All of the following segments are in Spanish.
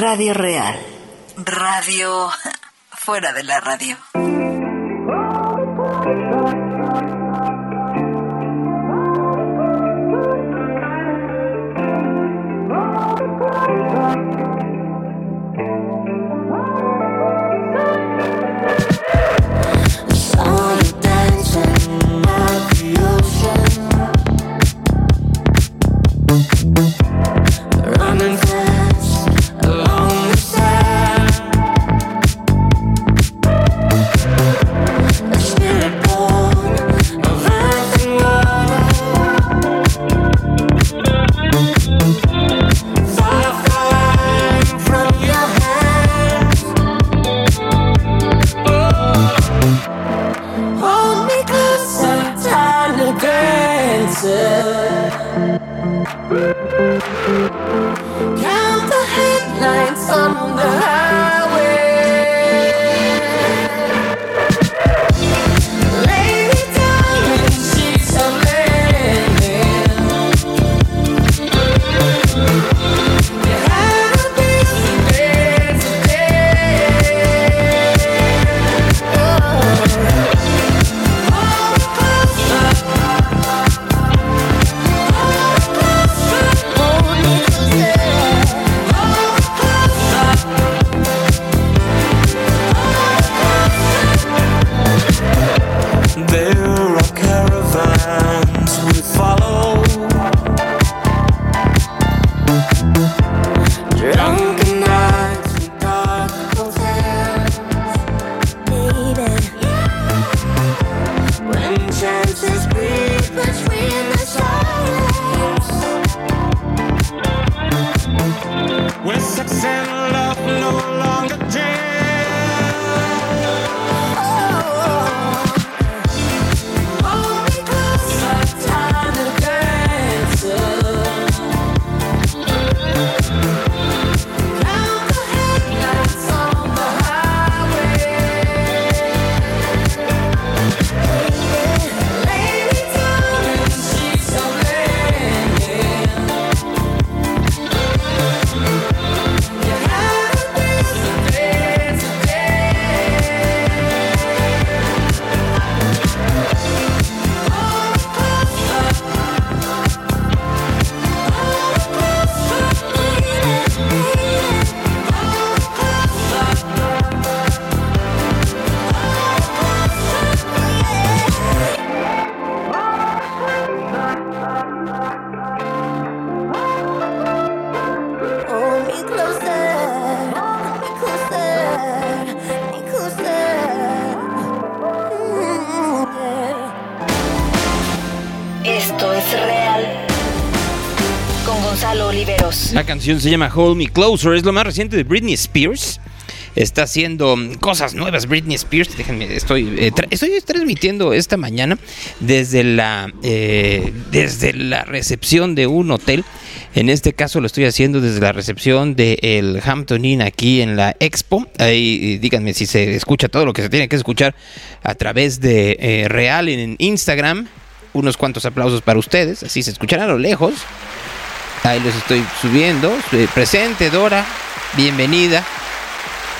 Radio Real. Radio fuera de la radio. dancing se llama Hold Me Closer, es lo más reciente de Britney Spears. Está haciendo cosas nuevas Britney Spears. Déjenme, estoy, eh, estoy transmitiendo esta mañana desde la, eh, desde la recepción de un hotel. En este caso lo estoy haciendo desde la recepción del Hampton Inn aquí en la Expo. Ahí díganme si se escucha todo lo que se tiene que escuchar a través de eh, Real en Instagram. Unos cuantos aplausos para ustedes, así se escuchará a lo lejos. Ahí los estoy subiendo. Presente, Dora. Bienvenida.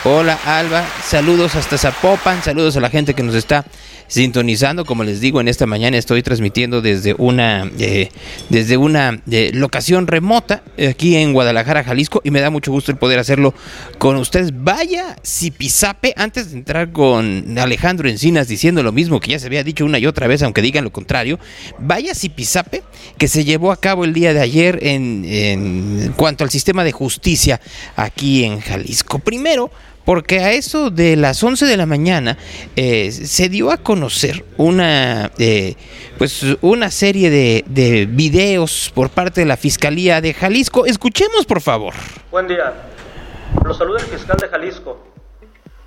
Hola, Alba. Saludos hasta Zapopan. Saludos a la gente que nos está sintonizando. Como les digo, en esta mañana estoy transmitiendo desde una, eh, desde una eh, locación remota aquí en Guadalajara, Jalisco, y me da mucho gusto el poder hacerlo con ustedes. Vaya Zipizape, antes de entrar con Alejandro Encinas diciendo lo mismo que ya se había dicho una y otra vez, aunque digan lo contrario, vaya Zipizape que se llevó a cabo el día de ayer en, en cuanto al sistema de justicia aquí en Jalisco. Primero, porque a eso de las 11 de la mañana eh, se dio a conocer una, eh, pues una serie de, de videos por parte de la Fiscalía de Jalisco. Escuchemos, por favor. Buen día. Los saluda el fiscal de Jalisco.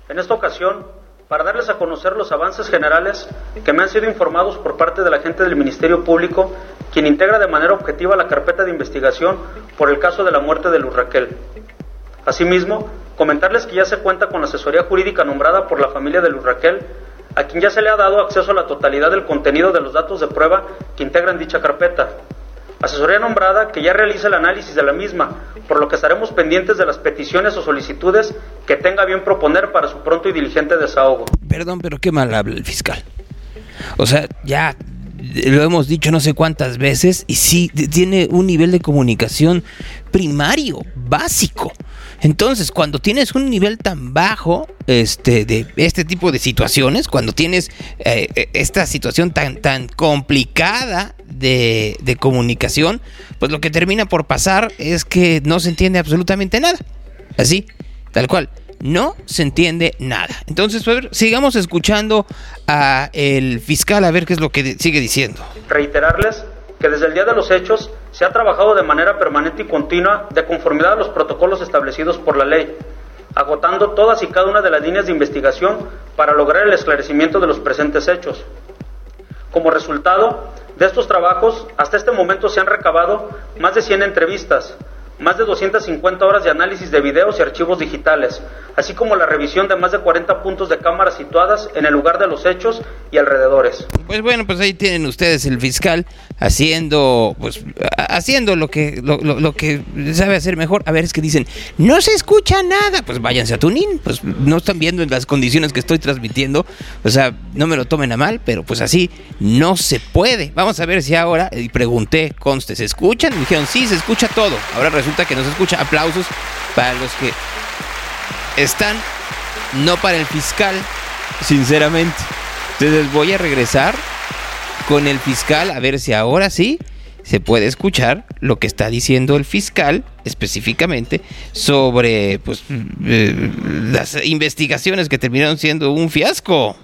En esta ocasión, para darles a conocer los avances generales que me han sido informados por parte de la gente del Ministerio Público, quien integra de manera objetiva la carpeta de investigación por el caso de la muerte de Luz Raquel. Asimismo, comentarles que ya se cuenta con la asesoría jurídica nombrada por la familia de Luz Raquel, a quien ya se le ha dado acceso a la totalidad del contenido de los datos de prueba que integran dicha carpeta. asesoría nombrada que ya realiza el análisis de la misma, por lo que estaremos pendientes de las peticiones o solicitudes que tenga bien proponer para su pronto y diligente desahogo. Perdón, pero qué mal habla el fiscal. O sea, ya lo hemos dicho no sé cuántas veces y sí tiene un nivel de comunicación primario, básico. Entonces, cuando tienes un nivel tan bajo este, de este tipo de situaciones, cuando tienes eh, esta situación tan, tan complicada de, comunicación, pues lo que termina por pasar es que no se entiende absolutamente nada. Así, tal cual no se entiende nada. Entonces, pues, sigamos escuchando a el fiscal a ver qué es lo que sigue diciendo. Reiterarles que desde el día de los hechos se ha trabajado de manera permanente y continua de conformidad a los protocolos establecidos por la ley, agotando todas y cada una de las líneas de investigación para lograr el esclarecimiento de los presentes hechos. Como resultado de estos trabajos, hasta este momento se han recabado más de 100 entrevistas, más de 250 horas de análisis de videos y archivos digitales, así como la revisión de más de 40 puntos de cámaras situadas en el lugar de los hechos y alrededores. Pues bueno, pues ahí tienen ustedes el fiscal haciendo, pues, haciendo lo que, lo, que sabe hacer mejor. A ver, es que dicen, no se escucha nada. Pues váyanse a Tunín, pues no están viendo en las condiciones que estoy transmitiendo. O sea, no me lo tomen a mal, pero pues así no se puede. Vamos a ver si ahora, y pregunté, conste, ¿se escuchan? Me dijeron, sí, se escucha todo. Ahora resulta que no se escucha. Aplausos para los que están, no para el fiscal, sinceramente. Entonces voy a regresar con el fiscal a ver si ahora sí se puede escuchar lo que está diciendo el fiscal específicamente sobre pues, eh, las investigaciones que terminaron siendo un fiasco.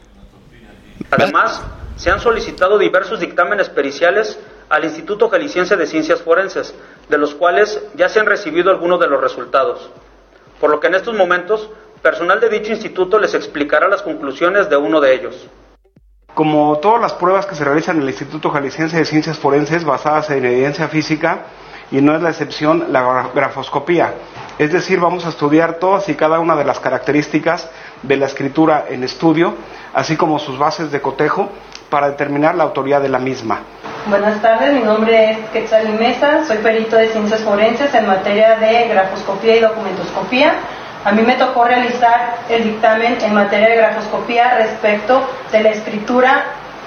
Además, se han solicitado diversos dictámenes periciales al Instituto Jalisciense de Ciencias Forenses, de los cuales ya se han recibido algunos de los resultados. Por lo que en estos momentos, personal de dicho instituto les explicará las conclusiones de uno de ellos. Como todas las pruebas que se realizan en el Instituto Jalisciense de Ciencias Forenses basadas en evidencia física, y no es la excepción la grafoscopía. Es decir, vamos a estudiar todas y cada una de las características de la escritura en estudio, así como sus bases de cotejo, para determinar la autoría de la misma. Buenas tardes, mi nombre es Quetzal Mesa, soy perito de ciencias forenses en materia de grafoscopía y documentoscopía. A mí me tocó realizar el dictamen en materia de grafoscopía respecto de la escritura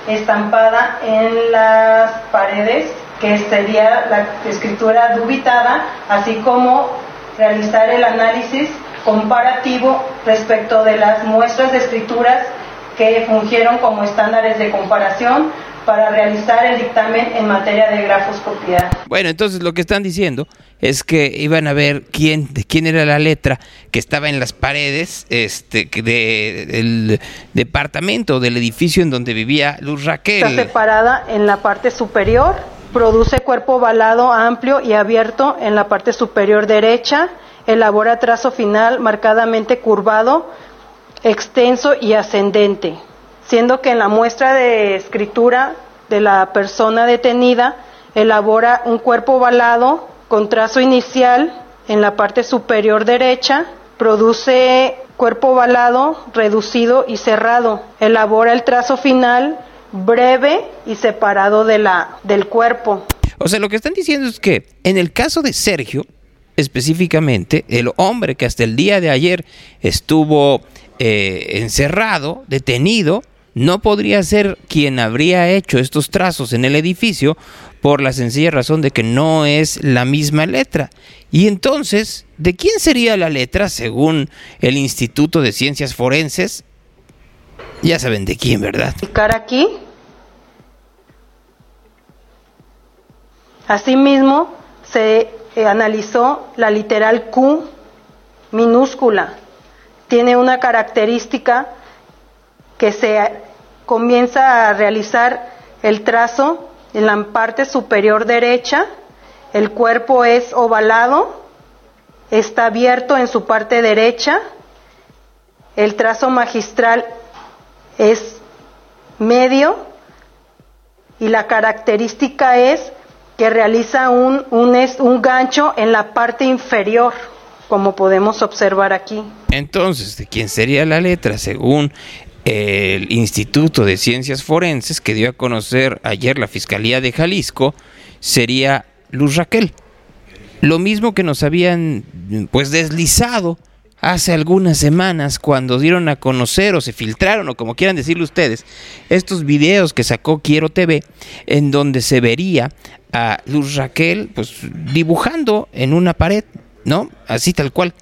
estampada en las paredes, que sería la escritura dubitada, así como realizar el análisis comparativo respecto de las muestras de escrituras que fungieron como estándares de comparación para realizar el dictamen en materia de grafoscopía. Bueno, entonces lo que están diciendo es que iban a ver quién, de quién era la letra que estaba en las paredes este, del departamento, del edificio en donde vivía Luz Raquel. Está separada en la parte superior, produce cuerpo ovalado amplio y abierto en la parte superior derecha, elabora trazo final marcadamente curvado, extenso y ascendente siendo que en la muestra de escritura de la persona detenida elabora un cuerpo ovalado con trazo inicial en la parte superior derecha, produce cuerpo ovalado, reducido y cerrado, elabora el trazo final breve y separado de la, del cuerpo. O sea, lo que están diciendo es que en el caso de Sergio, específicamente, el hombre que hasta el día de ayer estuvo eh, encerrado, detenido, no podría ser quien habría hecho estos trazos en el edificio por la sencilla razón de que no es la misma letra. Y entonces, ¿de quién sería la letra según el Instituto de Ciencias Forenses? Ya saben de quién, ¿verdad? aquí. Asimismo, se eh, analizó la literal Q minúscula. Tiene una característica que se comienza a realizar el trazo en la parte superior derecha, el cuerpo es ovalado, está abierto en su parte derecha, el trazo magistral es medio y la característica es que realiza un, un, gancho en la parte inferior como podemos observar aquí. Entonces, ¿de quién sería la letra? Según el Instituto de Ciencias Forenses que dio a conocer ayer la Fiscalía de Jalisco sería Luz Raquel. Lo mismo que nos habían pues deslizado hace algunas semanas cuando dieron a conocer o se filtraron o como quieran decirlo ustedes, estos videos que sacó Quiero TV en donde se vería a Luz Raquel pues dibujando en una pared, ¿no? Así tal cual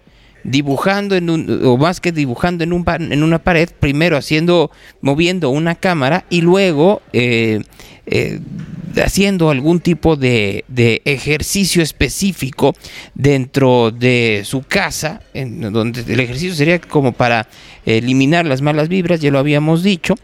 dibujando en un, o más que dibujando en, un, en una pared, primero haciendo, moviendo una cámara y luego eh, eh, haciendo algún tipo de, de, ejercicio específico dentro de su casa, en donde el ejercicio sería como para eliminar las malas vibras, ya lo habíamos dicho,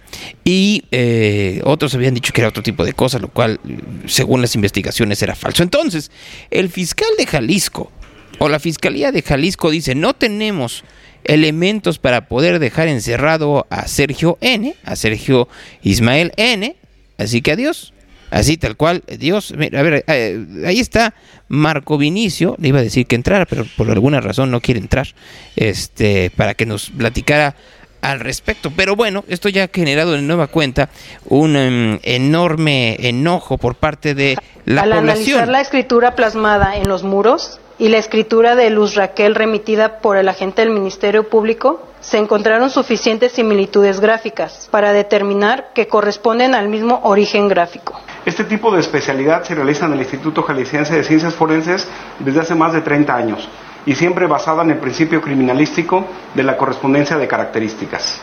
y eh, otros habían dicho que era otro tipo de cosa, lo cual, según las investigaciones, era falso. Entonces, el fiscal de Jalisco, o la Fiscalía de Jalisco dice, no tenemos elementos para poder dejar encerrado a Sergio N, a Sergio Ismael N, así que adiós. Así tal cual, Dios, a ver, eh, ahí está Marco Vinicio, le iba a decir que entrara, pero por alguna razón no quiere entrar, este, para que nos platicara al respecto. Pero bueno, esto ya ha generado de nueva cuenta un em, enorme enojo por parte de la Al población. analizar la escritura plasmada en los muros, y la escritura de Luz Raquel remitida por el agente del Ministerio Público, se encontraron suficientes similitudes gráficas para determinar que corresponden al mismo origen gráfico. Este tipo de especialidad se realiza en el Instituto Jalisciense de Ciencias Forenses desde hace más de 30 años y siempre basada en el principio criminalístico de la correspondencia de características.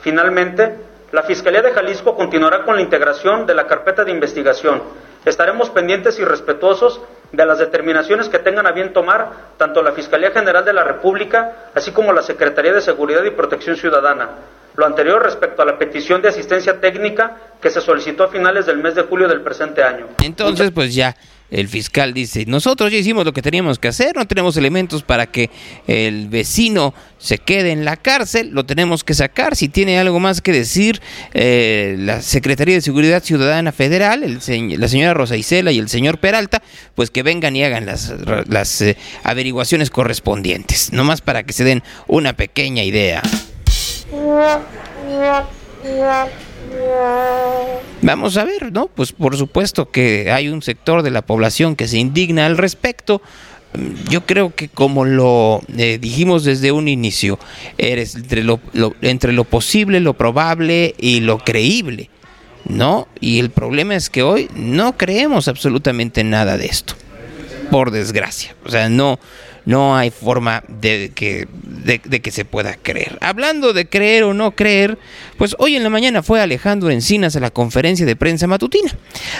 Finalmente, la Fiscalía de Jalisco continuará con la integración de la carpeta de investigación. Estaremos pendientes y respetuosos de las determinaciones que tengan a bien tomar tanto la Fiscalía General de la República, así como la Secretaría de Seguridad y Protección Ciudadana. Lo anterior respecto a la petición de asistencia técnica que se solicitó a finales del mes de julio del presente año. Entonces, pues ya el fiscal dice, nosotros ya hicimos lo que teníamos que hacer, no tenemos elementos para que el vecino se quede en la cárcel, lo tenemos que sacar. Si tiene algo más que decir eh, la Secretaría de Seguridad Ciudadana Federal, el la señora Rosa Isela y el señor Peralta, pues que vengan y hagan las, las eh, averiguaciones correspondientes, nomás para que se den una pequeña idea. Vamos a ver, ¿no? Pues por supuesto que hay un sector de la población que se indigna al respecto. Yo creo que como lo eh, dijimos desde un inicio, eres entre lo, lo, entre lo posible, lo probable y lo creíble, ¿no? Y el problema es que hoy no creemos absolutamente nada de esto, por desgracia. O sea, no, no hay forma de que, de, que se pueda creer. Hablando de creer o no creer, pues hoy en la mañana fue Alejandro Encinas a la conferencia de prensa matutina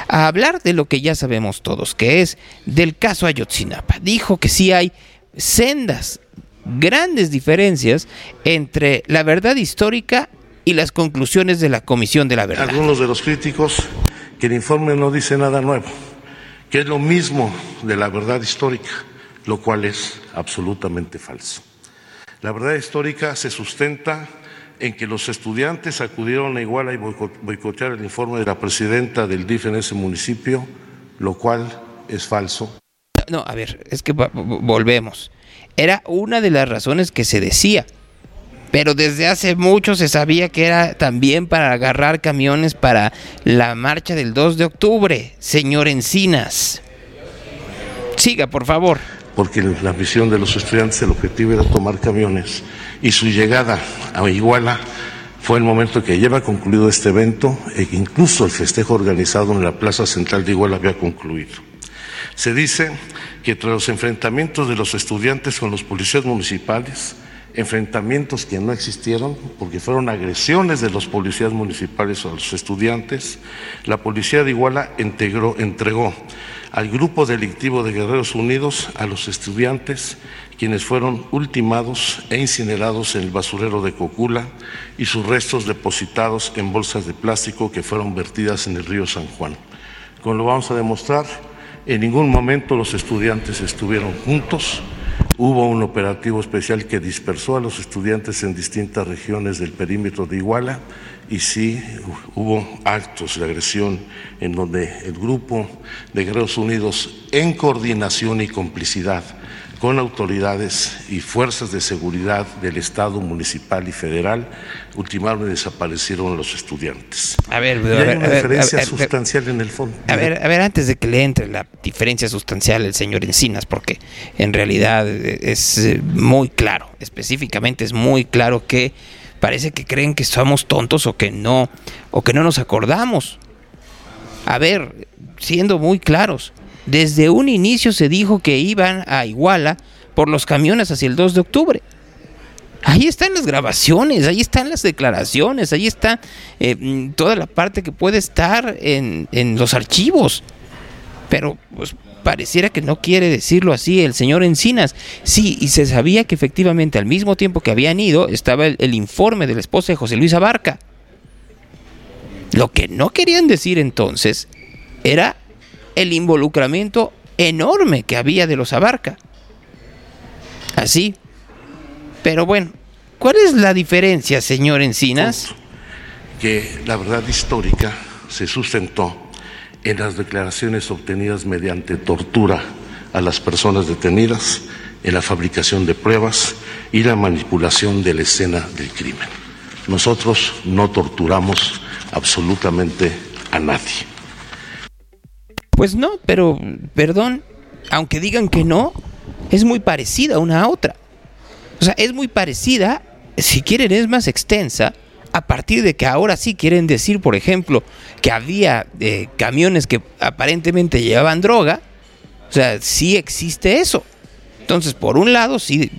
a hablar de lo que ya sabemos todos, que es del caso Ayotzinapa. Dijo que sí hay sendas, grandes diferencias entre la verdad histórica y las conclusiones de la Comisión de la Verdad. Algunos de los críticos que el informe no dice nada nuevo, que es lo mismo de la verdad histórica lo cual es absolutamente falso. La verdad histórica se sustenta en que los estudiantes acudieron a Iguala y boicotear el informe de la presidenta del DIF en ese municipio, lo cual es falso. No, a ver, es que volvemos. Era una de las razones que se decía, pero desde hace mucho se sabía que era también para agarrar camiones para la marcha del 2 de octubre, señor Encinas. Siga, por favor porque la misión de los estudiantes, el objetivo era tomar camiones y su llegada a Iguala fue el momento que lleva concluido este evento e incluso el festejo organizado en la Plaza Central de Iguala había concluido. Se dice que tras los enfrentamientos de los estudiantes con los policías municipales, enfrentamientos que no existieron porque fueron agresiones de los policías municipales a los estudiantes, la policía de Iguala entregó al grupo delictivo de Guerreros Unidos a los estudiantes quienes fueron ultimados e incinerados en el basurero de Cocula y sus restos depositados en bolsas de plástico que fueron vertidas en el río San Juan. Como lo vamos a demostrar, en ningún momento los estudiantes estuvieron juntos, Hubo un operativo especial que dispersó a los estudiantes en distintas regiones del perímetro de Iguala y sí hubo actos de agresión en donde el grupo de Guerreros Unidos, en coordinación y complicidad con autoridades y fuerzas de seguridad del Estado municipal y federal, ultimaron y desaparecieron los estudiantes. A ver, Y a hay ver, una a ver, diferencia ver, sustancial en el fondo. A ver, a ver, antes de que le entre la diferencia sustancial el señor Encinas, porque en realidad es eh, muy claro, específicamente es muy claro que parece que creen que somos tontos o que no, o que no nos acordamos. A ver, siendo muy claros, desde un inicio se dijo que iban a Iguala por los camiones hacia el 2 de octubre. Ahí están las grabaciones, ahí están las declaraciones, ahí está eh, toda la parte que puede estar en, en los archivos. Pero pues pareciera que no quiere decirlo así el señor Encinas. Sí, y se sabía que efectivamente al mismo tiempo que habían ido estaba el, el informe de la esposa de José Luis Abarca. Lo que no querían decir entonces era el involucramiento enorme que había de los Abarca. Así. Pero bueno, ¿cuál es la diferencia, señor Encinas? que la verdad histórica se sustentó en las declaraciones obtenidas mediante tortura a las personas detenidas, en la fabricación de pruebas y la manipulación de la escena del crimen. Nosotros no torturamos absolutamente a nadie. Pues no, pero, perdón, aunque digan que no, es muy parecida una a otra. O sea, es muy parecida, si quieren es más extensa, a partir de que ahora sí quieren decir, por ejemplo, que había eh, camiones que aparentemente llevaban droga. O sea, sí existe eso. Entonces, por un lado, sí,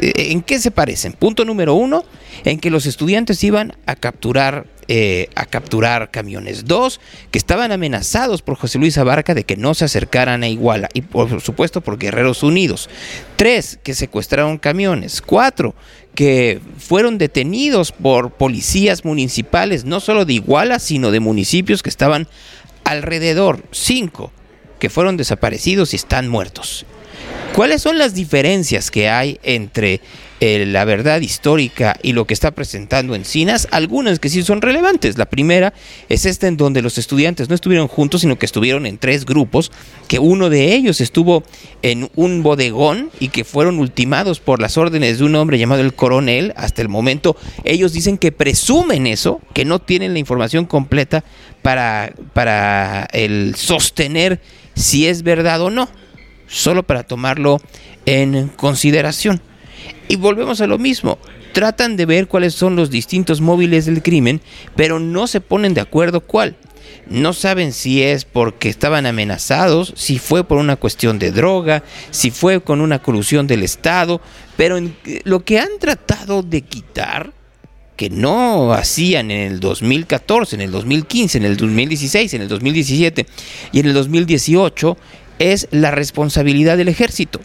¿en qué se parecen? Punto número uno, en que los estudiantes iban a capturar, eh, a capturar camiones. Dos, que estaban amenazados por José Luis Abarca de que no se acercaran a Iguala. Y por supuesto por Guerreros Unidos. Tres, que secuestraron camiones. Cuatro, que fueron detenidos por policías municipales, no solo de Iguala, sino de municipios que estaban alrededor. Cinco, que fueron desaparecidos y están muertos. ¿Cuáles son las diferencias que hay entre eh, la verdad histórica y lo que está presentando Encinas? Algunas que sí son relevantes. La primera es esta en donde los estudiantes no estuvieron juntos, sino que estuvieron en tres grupos, que uno de ellos estuvo en un bodegón y que fueron ultimados por las órdenes de un hombre llamado el coronel. Hasta el momento ellos dicen que presumen eso, que no tienen la información completa para, para el sostener si es verdad o no solo para tomarlo en consideración. Y volvemos a lo mismo. Tratan de ver cuáles son los distintos móviles del crimen, pero no se ponen de acuerdo cuál. No saben si es porque estaban amenazados, si fue por una cuestión de droga, si fue con una colusión del Estado, pero en- lo que han tratado de quitar, que no hacían en el 2014, en el 2015, en el 2016, en el 2017 y en el 2018, es la responsabilidad del ejército.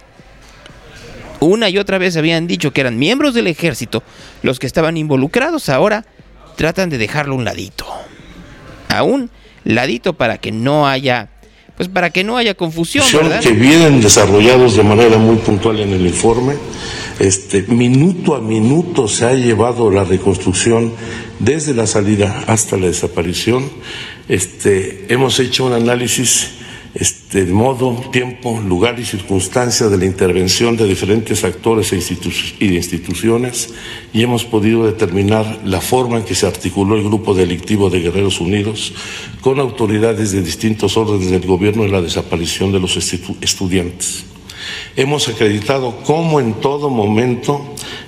Una y otra vez habían dicho que eran miembros del ejército los que estaban involucrados, ahora tratan de dejarlo un ladito. A un ladito para que no haya, pues para que no haya confusión, Son ¿verdad? que vienen desarrollados de manera muy puntual en el informe. Este, minuto a minuto se ha llevado la reconstrucción desde la salida hasta la desaparición. Este, hemos hecho un análisis este, de modo, tiempo, lugar y circunstancia de la intervención de diferentes actores e y instituciones y hemos podido determinar la forma en que se articuló el grupo delictivo de Guerreros Unidos con autoridades de distintos órdenes del gobierno en la desaparición de los estudiantes. Hemos acreditado cómo en todo momento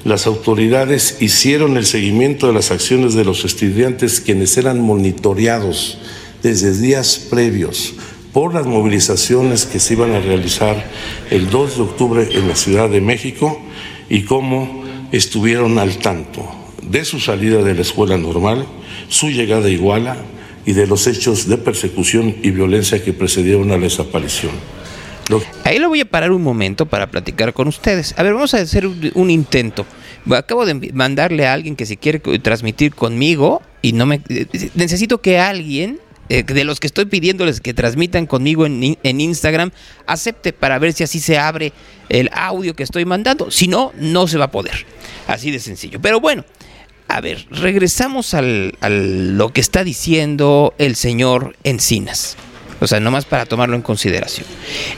las autoridades hicieron el seguimiento de las acciones de los estudiantes quienes eran monitoreados desde días previos por las movilizaciones que se iban a realizar el 2 de octubre en la Ciudad de México y cómo estuvieron al tanto de su salida de la escuela normal, su llegada a Iguala y de los hechos de persecución y violencia que precedieron a la desaparición. Ahí lo voy a parar un momento para platicar con ustedes. A ver, vamos a hacer un, un intento. Acabo de mandarle a alguien que se quiere transmitir conmigo y no me eh, necesito que alguien eh, de los que estoy pidiéndoles que transmitan conmigo en, en Instagram acepte para ver si así se abre el audio que estoy mandando. Si no, no se va a poder. Así de sencillo. Pero bueno, a ver, regresamos al, al lo que está diciendo el señor Encinas. O sea, nomás para tomarlo en consideración.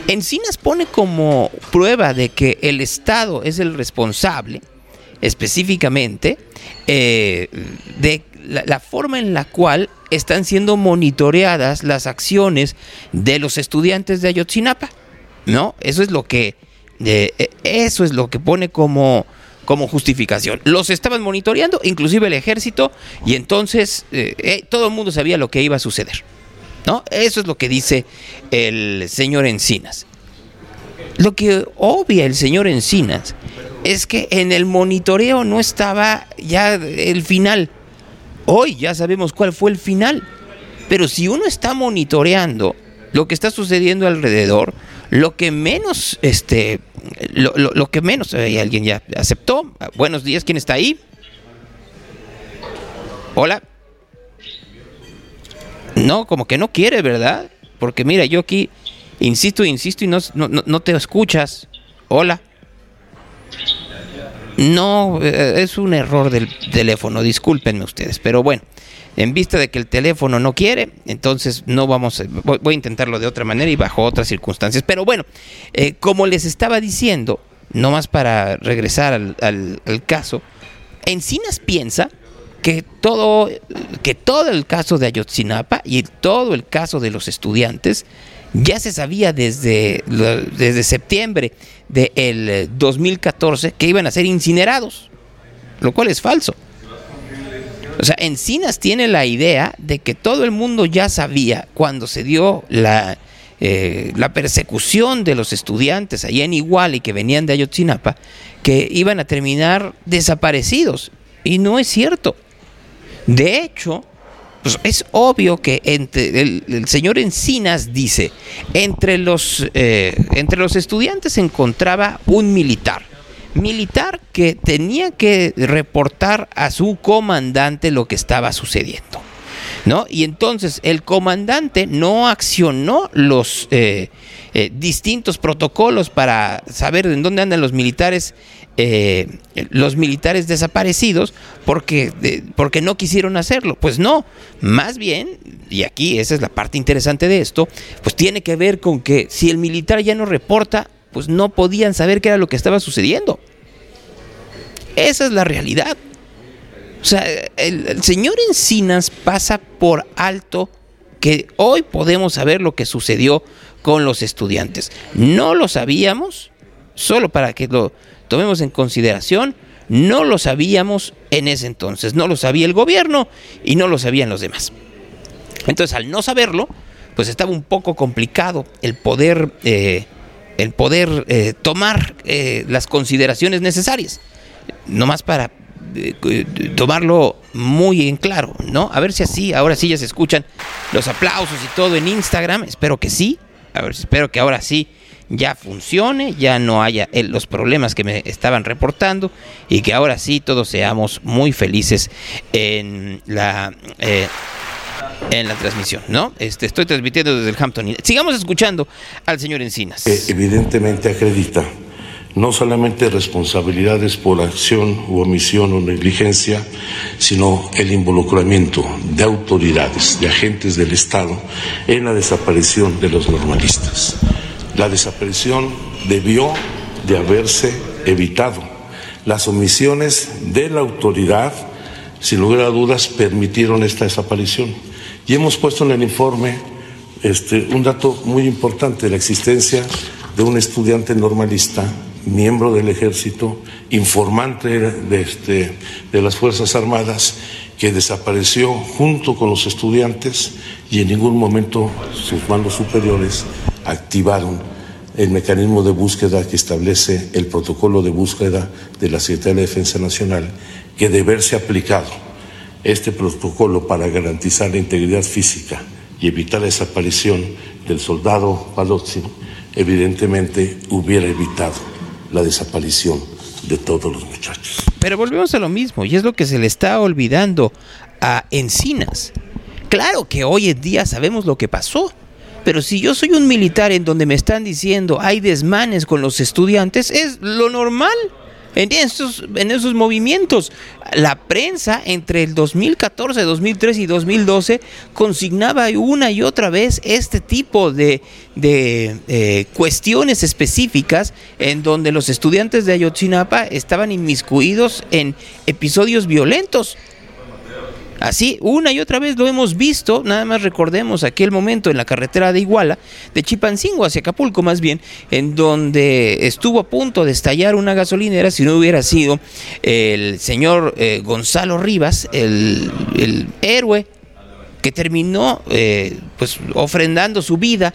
Encinas pone como prueba de que el Estado es el responsable, específicamente, eh, de la, forma en la cual están siendo monitoreadas las acciones de los estudiantes de Ayotzinapa. ¿No? Eso es lo que. Eh, eso es lo que pone como como justificación. Los estaban monitoreando, inclusive el ejército, y entonces eh, eh, todo el mundo sabía lo que iba a suceder. ¿no? Eso es lo que dice el señor Encinas. Lo que obvia el señor Encinas es que en el monitoreo no estaba ya el final. Hoy ya sabemos cuál fue el final. Pero si uno está monitoreando lo que está sucediendo alrededor, lo que menos, este, lo, que menos, eh, alguien ya aceptó. Buenos días, ¿quién está ahí? Hola. No, como que no quiere, ¿verdad? Porque mira, yo aquí insisto, insisto y no, no, no te escuchas. Hola. No, eh, es un error del teléfono, discúlpenme ustedes, pero bueno, en vista de que el teléfono no quiere, entonces no vamos, voy, a intentarlo de otra manera y bajo otras circunstancias. Pero bueno, eh, como les estaba diciendo, no más para regresar al, al, al caso, Encinas piensa que todo, que todo el caso de Ayotzinapa y todo el caso de los estudiantes ya se sabía desde, desde septiembre del 2014 que iban a ser incinerados, lo cual es falso. O sea, Encinas tiene la idea de que todo el mundo ya sabía cuando se dio la, eh, la persecución de los estudiantes allá en Iguala y que venían de Ayotzinapa, que iban a terminar desaparecidos. Y no es cierto. De hecho, pues es obvio que entre el, señor Encinas dice, entre los, eh, entre los estudiantes se encontraba un militar. Militar que tenía que reportar a su comandante lo que estaba sucediendo. ¿No? Y entonces el comandante no accionó los eh, eh, distintos protocolos para saber en dónde andan los militares eh, los militares desaparecidos porque, porque no quisieron hacerlo. Pues no, más bien, y aquí esa es la parte interesante de esto, pues tiene que ver con que si el militar ya no reporta, pues no podían saber qué era lo que estaba sucediendo. Esa es la realidad. O sea, el, señor Encinas pasa por alto que hoy podemos saber lo que sucedió con los estudiantes. No lo sabíamos, solo para que lo tomemos en consideración, no lo sabíamos en ese entonces, no lo sabía el gobierno y no lo sabían los demás. Entonces, al no saberlo, pues estaba un poco complicado el poder, eh, el poder eh, tomar eh, las consideraciones necesarias, nomás para tomarlo muy en claro, ¿no? A ver si así, ahora sí ya se escuchan los aplausos y todo en Instagram, espero que sí, a ver, espero que ahora sí ya funcione, ya no haya el, los problemas que me estaban reportando y que ahora sí todos seamos muy felices en la eh, en la transmisión, ¿no? Este, estoy transmitiendo desde el Hampton. Sigamos escuchando al señor Encinas. Eh, evidentemente acredita no solamente responsabilidades por acción u omisión o negligencia, sino el involucramiento de autoridades, de agentes del Estado en la desaparición de los normalistas. La desaparición debió de haberse evitado. Las omisiones de la autoridad, sin lugar a dudas, permitieron esta desaparición. Y hemos puesto en el informe este, un dato muy importante, la existencia de un estudiante normalista, miembro del ejército, informante de, este, de las Fuerzas Armadas, que desapareció junto con los estudiantes y en ningún momento sus mandos superiores activaron el mecanismo de búsqueda que establece el protocolo de búsqueda de la Secretaría de Defensa Nacional, que de verse aplicado este protocolo para garantizar la integridad física y evitar la desaparición del soldado Palozzi, evidentemente hubiera evitado la desaparición de todos los muchachos. Pero volvemos a lo mismo, y es lo que se le está olvidando a Encinas. Claro que hoy en día sabemos lo que pasó, pero si yo soy un militar en donde me están diciendo hay desmanes con los estudiantes, es lo normal. En esos, en esos movimientos. La prensa entre el 2014, 2013 y 2012 consignaba una y otra vez este tipo de, de eh, cuestiones específicas en donde los estudiantes de Ayotzinapa estaban inmiscuidos en episodios violentos. Así, una y otra vez lo hemos visto, nada más recordemos aquel momento en la carretera de Iguala, de Chipancingo hacia Acapulco más bien, en donde estuvo a punto de estallar una gasolinera si no hubiera sido el señor eh, Gonzalo Rivas, el, héroe que terminó eh, pues ofrendando su vida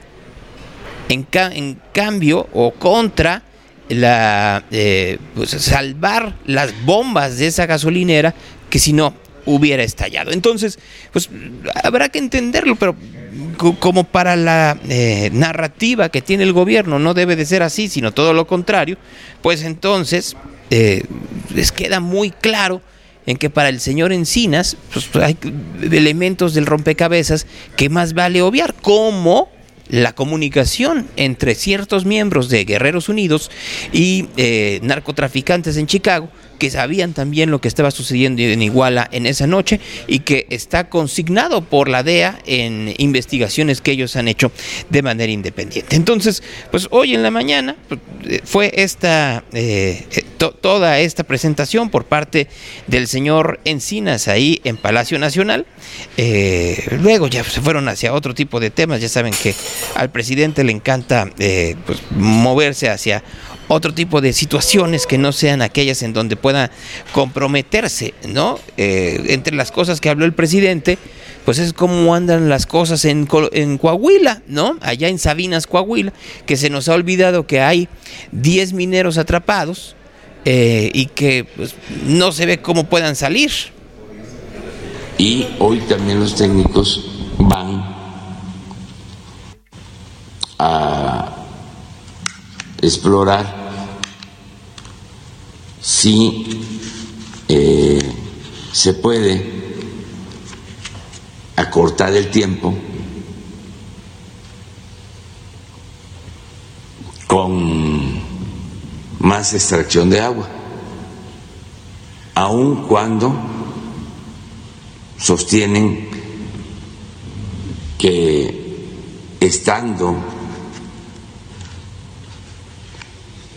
en, cambio o contra la eh, pues, salvar las bombas de esa gasolinera que si no hubiera estallado. Entonces, pues habrá que entenderlo, pero como para la eh, narrativa que tiene el gobierno no debe de ser así, sino todo lo contrario, pues entonces eh, les queda muy claro en que para el señor Encinas pues, hay elementos del rompecabezas que más vale obviar, como la comunicación entre ciertos miembros de Guerreros Unidos y eh, narcotraficantes en Chicago, que sabían también lo que estaba sucediendo en Iguala en esa noche y que está consignado por la DEA en investigaciones que ellos han hecho de manera independiente. Entonces, pues hoy en la mañana pues, eh, fue esta eh, eh, toda esta presentación por parte del señor Encinas ahí en Palacio Nacional. luego ya se fueron hacia otro tipo de temas. Ya saben que al presidente le encanta pues, moverse hacia otro tipo de situaciones que no sean aquellas en donde pueda comprometerse, ¿no? Eh, entre las cosas que habló el presidente, pues es cómo andan las cosas en, en, Coahuila, ¿no? Allá en Sabinas, Coahuila, que se nos ha olvidado que hay 10 mineros atrapados eh, y que pues, no se ve cómo puedan salir. Y hoy también los técnicos van a explorar si eh, se puede acortar el tiempo con más extracción de agua, aun cuando sostienen que estando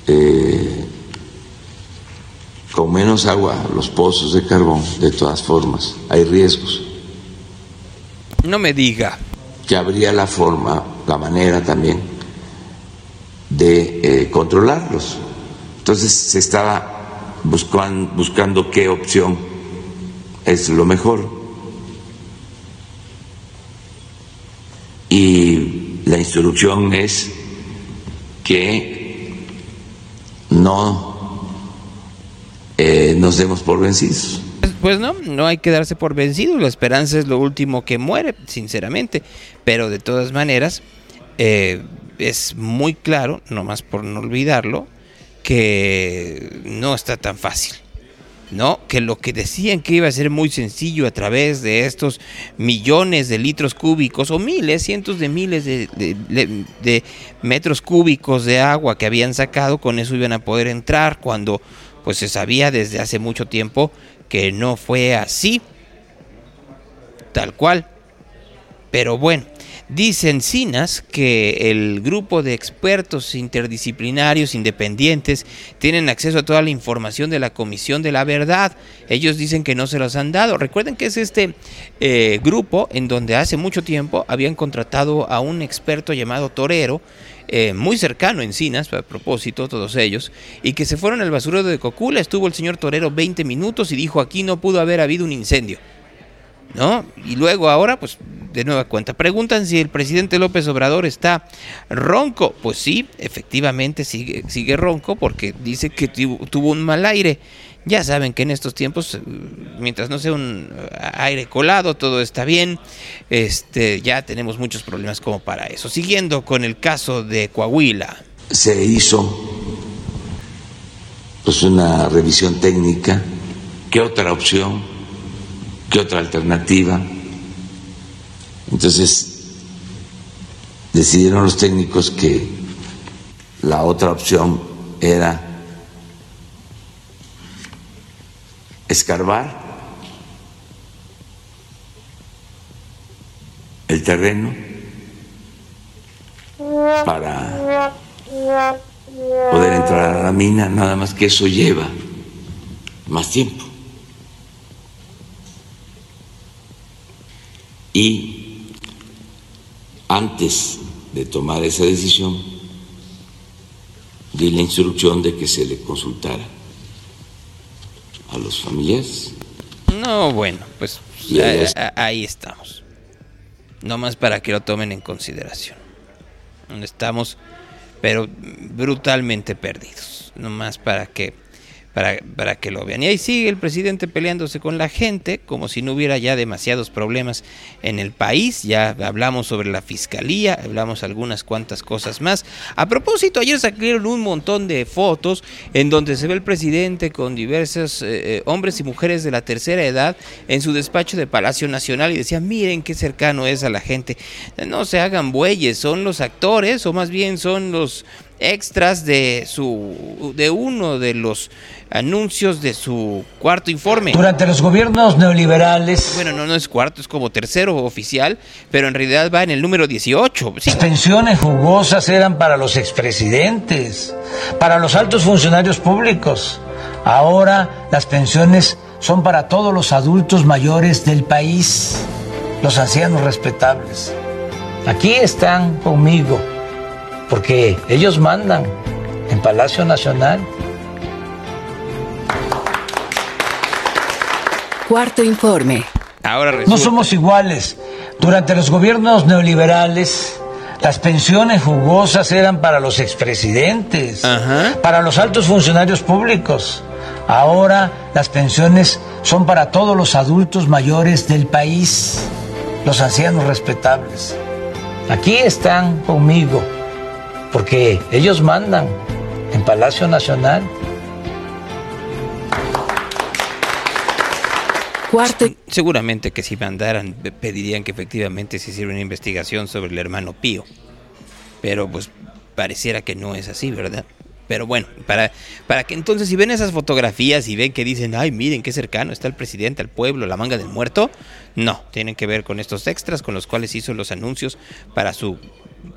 eh, con menos agua los pozos de carbón, de todas formas, hay riesgos. No me diga. Que habría la forma, la manera también de eh, controlarlos. Entonces se estaba buscando, buscando qué opción es lo mejor. Y la instrucción es que no eh, nos demos por vencidos. Pues no, no hay que darse por vencidos, la esperanza es lo último que muere, sinceramente, pero de todas maneras eh, es muy claro, nomás por no olvidarlo, que no está tan fácil. ¿no? Que lo que decían que iba a ser muy sencillo a través de estos millones de litros cúbicos o miles, cientos de miles de, metros cúbicos de agua que habían sacado, con eso iban a poder entrar cuando pues se sabía desde hace mucho tiempo que no fue así, tal cual. Pero bueno, dicen Cinas que el grupo de expertos interdisciplinarios independientes tienen acceso a toda la información de la Comisión de la Verdad. Ellos dicen que no se los han dado. Recuerden que es este eh, grupo en donde hace mucho tiempo habían contratado a un experto llamado Torero, eh, muy cercano en Cinas, a propósito, todos ellos, y que se fueron al basurero de Cocula. Estuvo el señor Torero 20 minutos y dijo aquí no pudo haber habido un incendio. ¿No? Y luego ahora, pues, de nueva cuenta, preguntan si el presidente López Obrador está ronco. Pues sí, efectivamente sigue, sigue ronco porque dice que tuvo un mal aire. Ya saben que en estos tiempos, mientras no sea un aire colado, todo está bien. Este, ya tenemos muchos problemas como para eso. Siguiendo con el caso de Coahuila. Se hizo pues una revisión técnica. ¿Qué otra opción? ¿Qué otra alternativa? Entonces decidieron los técnicos que la otra opción era escarbar el terreno para poder entrar a la mina, nada más que eso lleva más tiempo. Y antes de tomar esa decisión, di la instrucción de que se le consultara a los familiares. No, bueno, pues ahí ahí estamos. No más para que lo tomen en consideración. Estamos, pero brutalmente perdidos. No más para que, para, para que lo vean. Y ahí sigue el presidente peleándose con la gente, como si no hubiera ya demasiados problemas en el país. Ya hablamos sobre la fiscalía, hablamos algunas cuantas cosas más. A propósito, ayer sacaron un montón de fotos en donde se ve el presidente con diversos eh, eh, hombres y mujeres de la tercera edad en su despacho de Palacio Nacional y decía, miren qué cercano es a la gente. No se hagan bueyes, son los actores o más bien son los extras de su de uno de los anuncios de su cuarto informe. Durante los gobiernos neoliberales, Bueno, no, no es cuarto, es como tercero oficial, pero en realidad va en el número 18. Sí, las pensiones jugosas eran para los expresidentes, para los altos funcionarios públicos. Ahora las pensiones son para todos los adultos mayores del país, los ancianos respetables. Aquí están conmigo, porque ellos mandan en Palacio Nacional. Cuarto informe. ahora No somos iguales. Durante los gobiernos neoliberales, las pensiones jugosas eran para los expresidentes, Ajá. para los altos funcionarios públicos. Ahora las pensiones son para todos los adultos mayores del país, los ancianos respetables. Aquí están conmigo, porque ellos mandan en Palacio Nacional. Cuarto Seguramente que si mandaran pe- pedirían que efectivamente se hiciera una investigación sobre el hermano Pío. Pero pues pareciera que no es así, ¿verdad? Pero bueno, para, para que entonces si ven esas fotografías y ven que dicen, ay, miren qué cercano está el presidente al pueblo, la manga del muerto, no, tienen que ver con estos extras con los cuales hizo los anuncios para su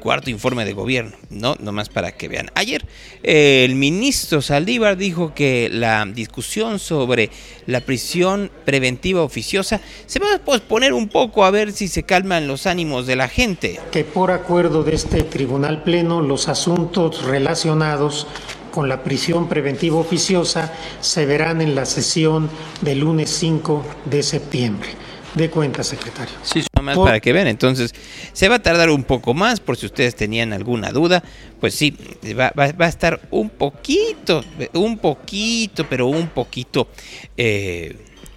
cuarto informe de gobierno, no, nomás para que vean. Ayer el ministro Saldívar dijo que la discusión sobre la prisión preventiva oficiosa se va a posponer un poco a ver si se calman los ánimos de la gente. que por acuerdo de este Tribunal Pleno los asuntos relacionados con la prisión preventiva oficiosa se verán en la sesión del lunes 5 de septiembre. De cuenta, secretario. Sí, nomás para que vean. Entonces, se va a tardar un poco más, por si ustedes tenían alguna duda. Pues sí, va, va- va a estar un poquito, un poquito, pero un poquito, eh,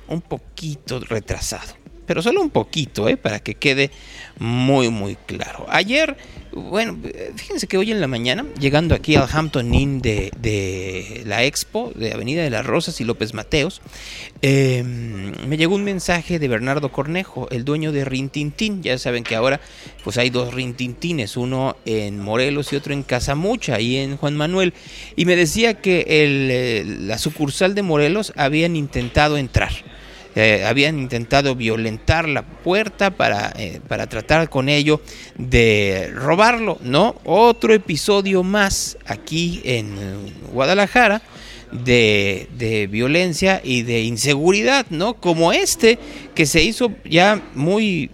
un poquito retrasado. Pero solo un poquito, ¿eh? Para que quede muy, muy claro. Ayer, bueno, fíjense que hoy en la mañana, llegando aquí al Hampton Inn de, de la Expo, de Avenida de las Rosas y López Mateos, eh, me llegó un mensaje de Bernardo Cornejo, el dueño de Rintintín. Ya saben que ahora pues hay dos Rintintines, uno en Morelos y otro en Casamucha, ahí en Juan Manuel. Y me decía que el, eh, la sucursal de Morelos habían intentado entrar. Eh, habían intentado violentar la puerta para, eh, para tratar con ello de robarlo, ¿no? Otro episodio más aquí en Guadalajara de, de violencia y de inseguridad, ¿no? Como este que se hizo ya muy...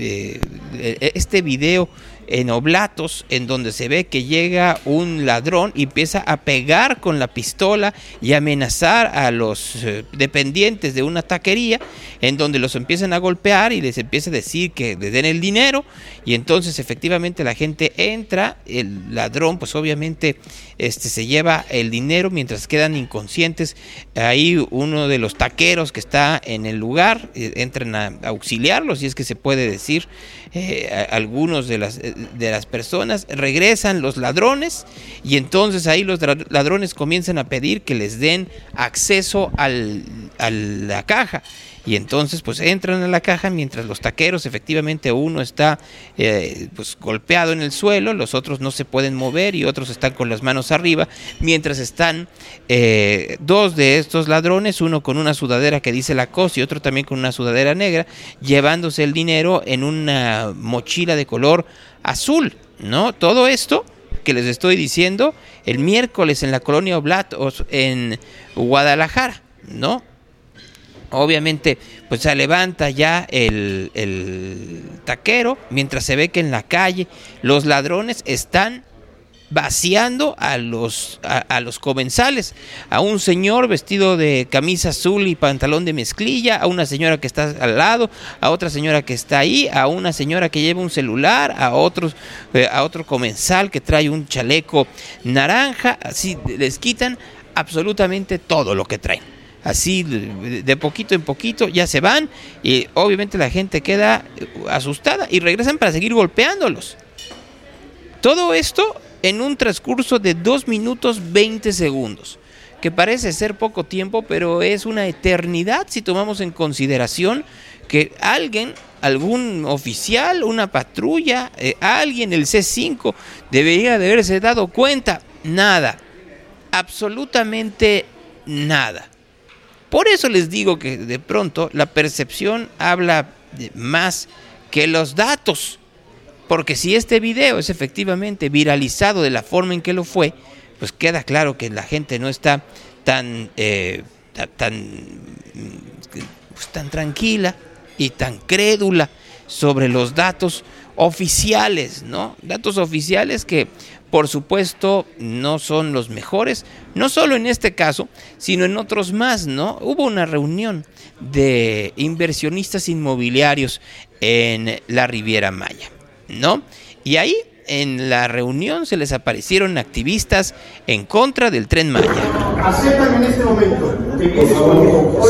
eh, eh, este video en Oblatos, en donde se ve que llega un ladrón y empieza a pegar con la pistola y amenazar a los eh, dependientes de una taquería, en donde los empiezan a golpear y les empieza a decir que le den el dinero, y entonces efectivamente la gente entra, el ladrón pues obviamente este, se lleva el dinero mientras quedan inconscientes, ahí uno de los taqueros que está en el lugar, eh, entran a auxiliarlos, si es que se puede decir, eh, algunos de las, de las personas, regresan los ladrones y entonces ahí los ladrones comienzan a pedir que les den acceso a la caja. Y entonces pues entran a la caja mientras los taqueros efectivamente uno está eh, pues golpeado en el suelo, los otros no se pueden mover y otros están con las manos arriba, mientras están eh, dos de estos ladrones, uno con una sudadera que dice la COS y otro también con una sudadera negra, llevándose el dinero en una mochila de color azul, ¿no? Todo esto que les estoy diciendo el miércoles en la colonia Oblat en Guadalajara, ¿no? Obviamente, pues se levanta ya el, el taquero, mientras se ve que en la calle los ladrones están vaciando a los, a, los comensales, a un señor vestido de camisa azul y pantalón de mezclilla, a una señora que está al lado, a otra señora que está ahí, a una señora que lleva un celular, a otros, eh, a otro comensal que trae un chaleco naranja, así les quitan absolutamente todo lo que traen. Así de poquito en poquito ya se van y obviamente la gente queda asustada y regresan para seguir golpeándolos. Todo esto en un transcurso de 2 minutos 20 segundos, que parece ser poco tiempo, pero es una eternidad si tomamos en consideración que alguien, algún oficial, una patrulla, eh, alguien, el C5, debería de haberse dado cuenta. Nada, absolutamente nada. Por eso les digo que de pronto la percepción habla más que los datos. Porque si este video es efectivamente viralizado de la forma en que lo fue, pues queda claro que la gente no está tan, eh, tan, pues tan tranquila y tan crédula sobre los datos oficiales, ¿no? Datos oficiales que por supuesto no son los mejores, no solo en este caso, sino en otros más, ¿no? Hubo una reunión de inversionistas inmobiliarios en la Riviera Maya. ¿no? Y ahí en la reunión se les aparecieron activistas en contra del tren Maya. Aceptan en este momento que por favor,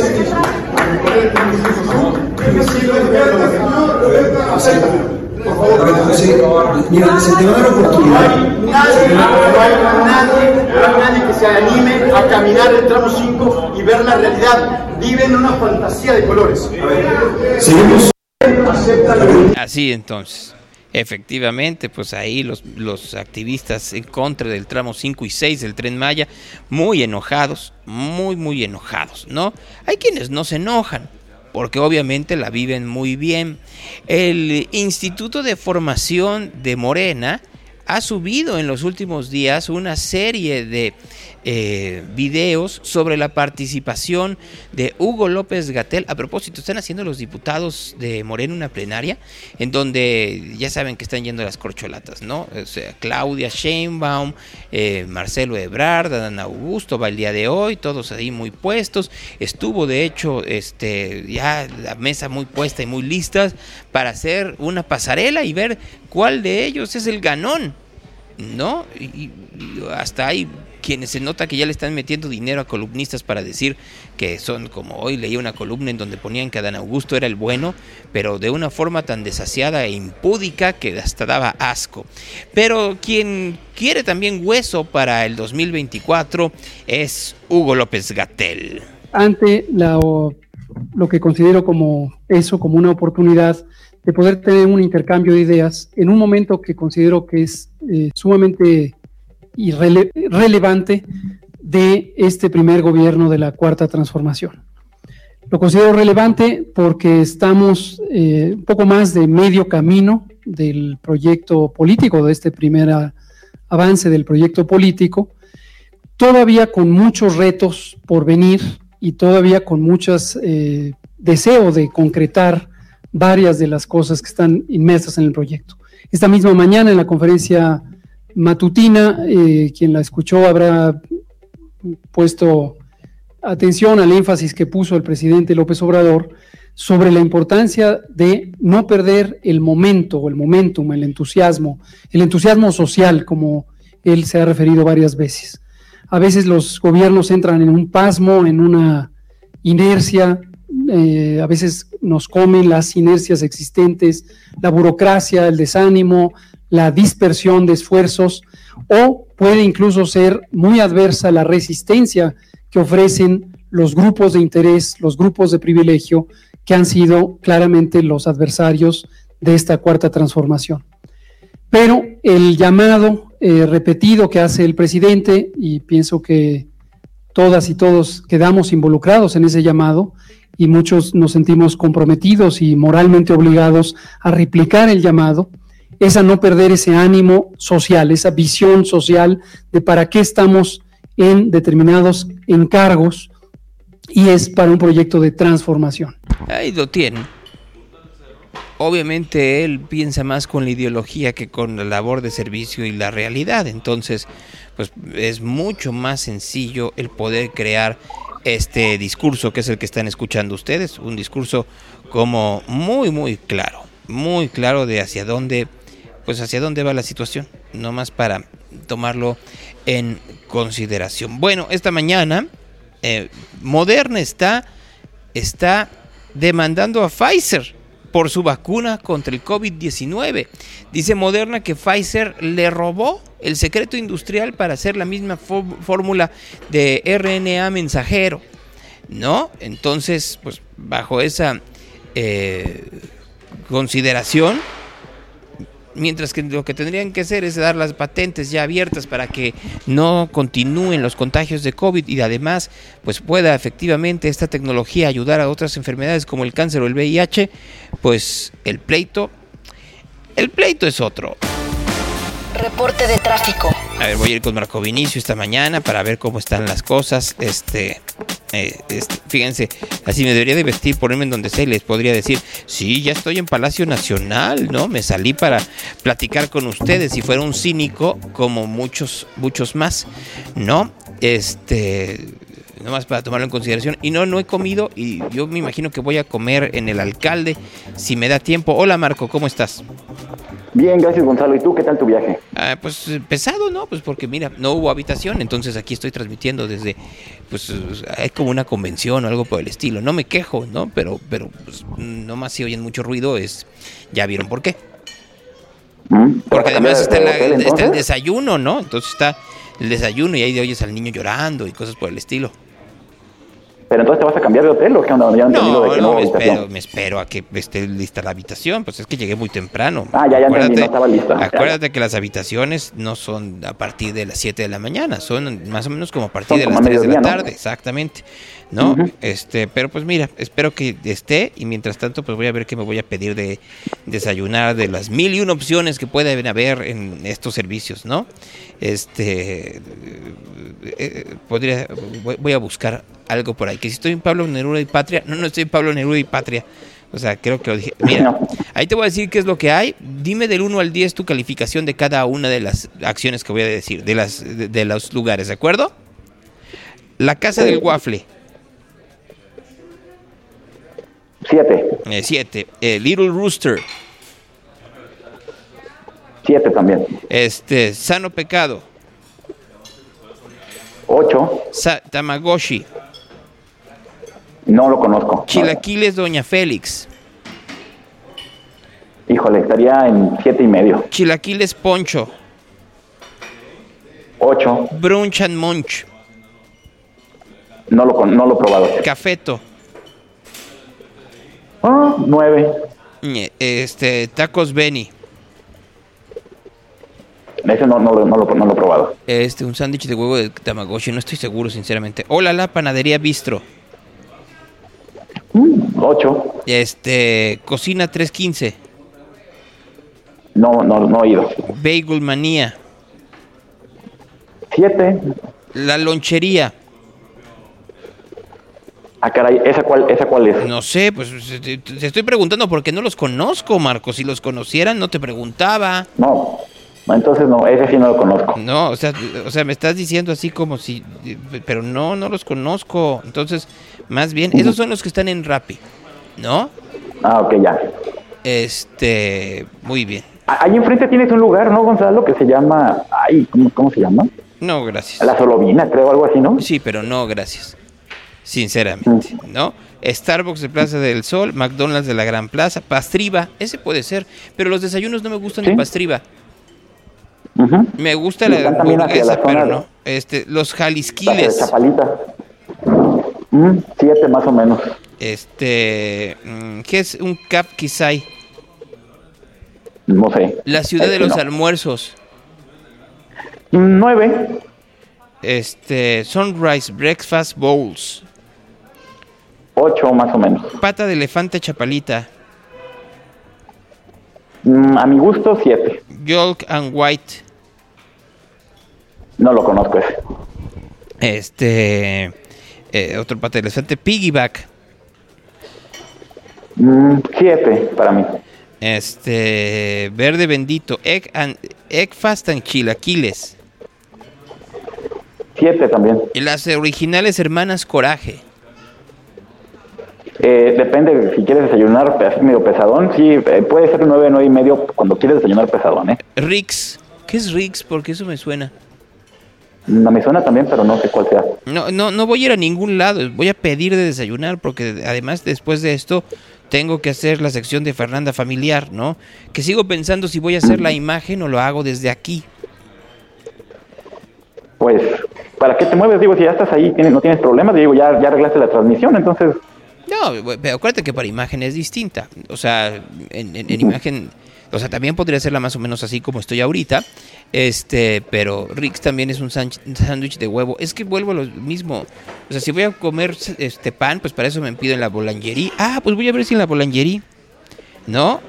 favor, mira, se te va a dar oportunidad. Nadie, nadie, nadie que se anime a caminar el tramo 5 y ver la realidad. Viven una fantasía de colores. Seguimos. Así entonces. Efectivamente, pues ahí los, los, activistas en contra del tramo 5 y 6 del tren Maya, muy enojados, muy, muy enojados, ¿no? Hay quienes no se enojan, porque obviamente la viven muy bien. El Instituto de Formación de Morena ha subido en los últimos días una serie de eh, videos sobre la participación de Hugo López Gatel. A propósito, están haciendo los diputados de Morena una plenaria en donde ya saben que están yendo las corcholatas, ¿no? O sea, Claudia Sheinbaum, eh, Marcelo Ebrard, Dan Augusto va el día de hoy, todos ahí muy puestos. Estuvo de hecho este, ya la mesa muy puesta y muy listas para hacer una pasarela y ver cuál de ellos es el ganón, ¿no? y hasta ahí quienes se nota que ya le están metiendo dinero a columnistas para decir que son como hoy leí una columna en donde ponían que Adán Augusto era el bueno, pero de una forma tan desasiada e impúdica que hasta daba asco. Pero quien quiere también hueso para el 2024 es Hugo López Gatel. Ante lo que considero como eso, como una oportunidad de poder tener un intercambio de ideas en un momento que considero que es eh, sumamente y relevante de este primer gobierno de la cuarta transformación. Lo considero relevante porque estamos eh, un poco más de medio camino del proyecto político, de este primer avance del proyecto político, todavía con muchos retos por venir y todavía con muchos eh, deseos de concretar varias de las cosas que están inmersas en el proyecto. Esta misma mañana en la conferencia matutina, eh, quien la escuchó habrá puesto atención al énfasis que puso el presidente López Obrador sobre la importancia de no perder el momento o el momentum, el entusiasmo, el entusiasmo social, como él se ha referido varias veces. A veces los gobiernos entran en un pasmo, en una inercia, eh, a veces nos comen las inercias existentes, la burocracia, el desánimo, la dispersión de esfuerzos o puede incluso ser muy adversa la resistencia que ofrecen los grupos de interés, los grupos de privilegio que han sido claramente los adversarios de esta cuarta transformación. Pero el llamado eh, repetido que hace el presidente, y pienso que todas y todos quedamos involucrados en ese llamado, y muchos nos sentimos comprometidos y moralmente obligados a replicar el llamado, es a no perder ese ánimo social, esa visión social de para qué estamos en determinados encargos y es para un proyecto de transformación. Ahí lo tienen. Obviamente él piensa más con la ideología que con la labor de servicio y la realidad. Entonces, pues es mucho más sencillo el poder crear este discurso que es el que están escuchando ustedes. Un discurso como muy, muy claro. Muy claro de hacia dónde, pues hacia dónde va la situación. No más para tomarlo en consideración. Bueno, esta mañana eh, Moderna está, está demandando a Pfizer por su vacuna contra el COVID-19. Dice Moderna que Pfizer le robó el secreto industrial para hacer la misma fórmula de RNA mensajero. ¿No? Entonces, pues bajo esa eh, consideración, mientras que lo que tendrían que hacer es dar las patentes ya abiertas para que no continúen los contagios de COVID y además pues pueda efectivamente esta tecnología ayudar a otras enfermedades como el cáncer o el VIH, pues el pleito, el pleito es otro. Reporte de tráfico. A ver, voy a ir con Marco Vinicio esta mañana para ver cómo están las cosas. Este, eh, este, fíjense, así me debería de vestir, ponerme en donde sea y les podría decir, sí, ya estoy en Palacio Nacional, ¿no? Me salí para platicar con ustedes si fuera un cínico como muchos, muchos más, ¿no? Este, nomás para tomarlo en consideración. Y no, no he comido y yo me imagino que voy a comer en el alcalde si me da tiempo. Hola Marco, ¿cómo estás? Bien, gracias Gonzalo. ¿Y tú qué tal tu viaje? Ah, pues pesado, ¿no? Pues porque mira, no hubo habitación, entonces aquí estoy transmitiendo desde, pues hay como una convención o algo por el estilo. No me quejo, ¿no? Pero, pero pues, nomás si oyen mucho ruido es, ya vieron por qué. ¿Mm? Porque además está, está el desayuno, ¿no? Entonces está el desayuno y ahí de oyes al niño llorando y cosas por el estilo. Pero entonces te vas a cambiar de hotel o qué onda? Ya no, de no, me espero, me espero a que esté lista la habitación. Pues es que llegué muy temprano. Ah, ya, ya acuérdate, no estaba lista. Acuérdate que las habitaciones no son a partir de las 7 de la mañana, son más o menos como a partir de las 3 de la tarde, exactamente. ¿No? Este, pero pues mira, espero que esté y mientras tanto pues voy a ver qué me voy a pedir de desayunar de las mil y una opciones que pueden haber en estos servicios, ¿no? Este, eh, eh, podría, voy a buscar algo por ahí. Que si estoy en Pablo Neruda y Patria, no, no estoy en Pablo Neruda y Patria. O sea, creo que lo dije. Mira, ahí te voy a decir qué es lo que hay. Dime del 1 al 10 tu calificación de cada una de las acciones que voy a decir, de, las, de, los lugares, ¿de acuerdo? La casa del waffle. Siete. Eh, siete. Eh, Little Rooster. Siete también. Este, Sano Pecado. Ocho. Tamagotchi. No lo conozco. Chilaquiles Doña Félix. Híjole, estaría en siete y medio. Chilaquiles Poncho. Ocho. Brunch and Munch. No lo, no lo he probado. Cafeto. Ah, nueve. Este, Tacos Benny. Ese no, no, no, lo, he probado. Este, un sándwich de huevo de Tamagotchi, no estoy seguro, sinceramente. Hola, la panadería Bistro. 8. Este, Cocina 315. No, no, no he ido. Bagel Manía. 7. La Lonchería. Ah, caray, ¿esa cuál, ¿esa cuál es? No sé, pues te, estoy preguntando porque no los conozco, Marco. Si los conocieran, no te preguntaba. No, entonces no, ese sí no lo conozco. No, o sea, o sea, me estás diciendo así como si, pero no, no los conozco. Entonces, más bien, esos son los que están en Rappi, ¿no? Ah, ok, ya. Este, muy bien. Ahí enfrente tienes un lugar, ¿no, Gonzalo? Que se llama, ay, ¿cómo, se llama? No, gracias. La Solovina, creo, algo así, ¿no? Sí, pero no, gracias. Sinceramente, ¿no? Starbucks de Plaza del Sol, McDonald's de la Gran Plaza, Pastriba, ese puede ser, pero los desayunos no me gustan de Pastriba. Me gusta la hamburguesa, pero no. Este, los jalisquiles. Chapalita. Mm, siete más o menos. Este, mm, ¿qué es un Cap Kisai? No sé. La ciudad de Este, los no. almuerzos. Nueve. Este, Sunrise Breakfast Bowls. Ocho más o menos. Pata de elefante chapalita. Mm, a mi gusto, siete. Yolk and White. No lo conozco ese. Este, eh, otro pata de elefante. Piggyback. Mm, siete para mí. Este, verde bendito. Egg, and, egg fast and chilaquiles. Siete también. Y las originales hermanas Coraje. Eh, depende si quieres desayunar así medio pesadón. Sí, eh, puede ser nueve, nueve y medio cuando quieres desayunar pesadón, ¿eh? Rix. ¿Qué es Rix? Porque eso me suena. No me suena también, pero no sé cuál sea. No, no, no voy a ir a ningún lado. Voy a pedir de desayunar porque además después de esto tengo que hacer la sección de Fernanda familiar, ¿no? Que sigo pensando si voy a hacer la imagen o lo hago desde aquí. Pues, ¿para qué te mueves? Digo, si ya estás ahí, tienes- no tienes problemas. Digo, ya, ya arreglaste la transmisión, entonces... No, pero acuérdate que para imagen es distinta. O sea, en, en- en imagen, o sea, también podría hacerla más o menos así como estoy ahorita. Este, pero Rix también es un sándwich de huevo. Es que vuelvo a lo mismo. O sea, si voy a comer este pan, pues para eso me pido en la boulangerie. Ah, pues voy a ver si en la boulangerie. ¿No?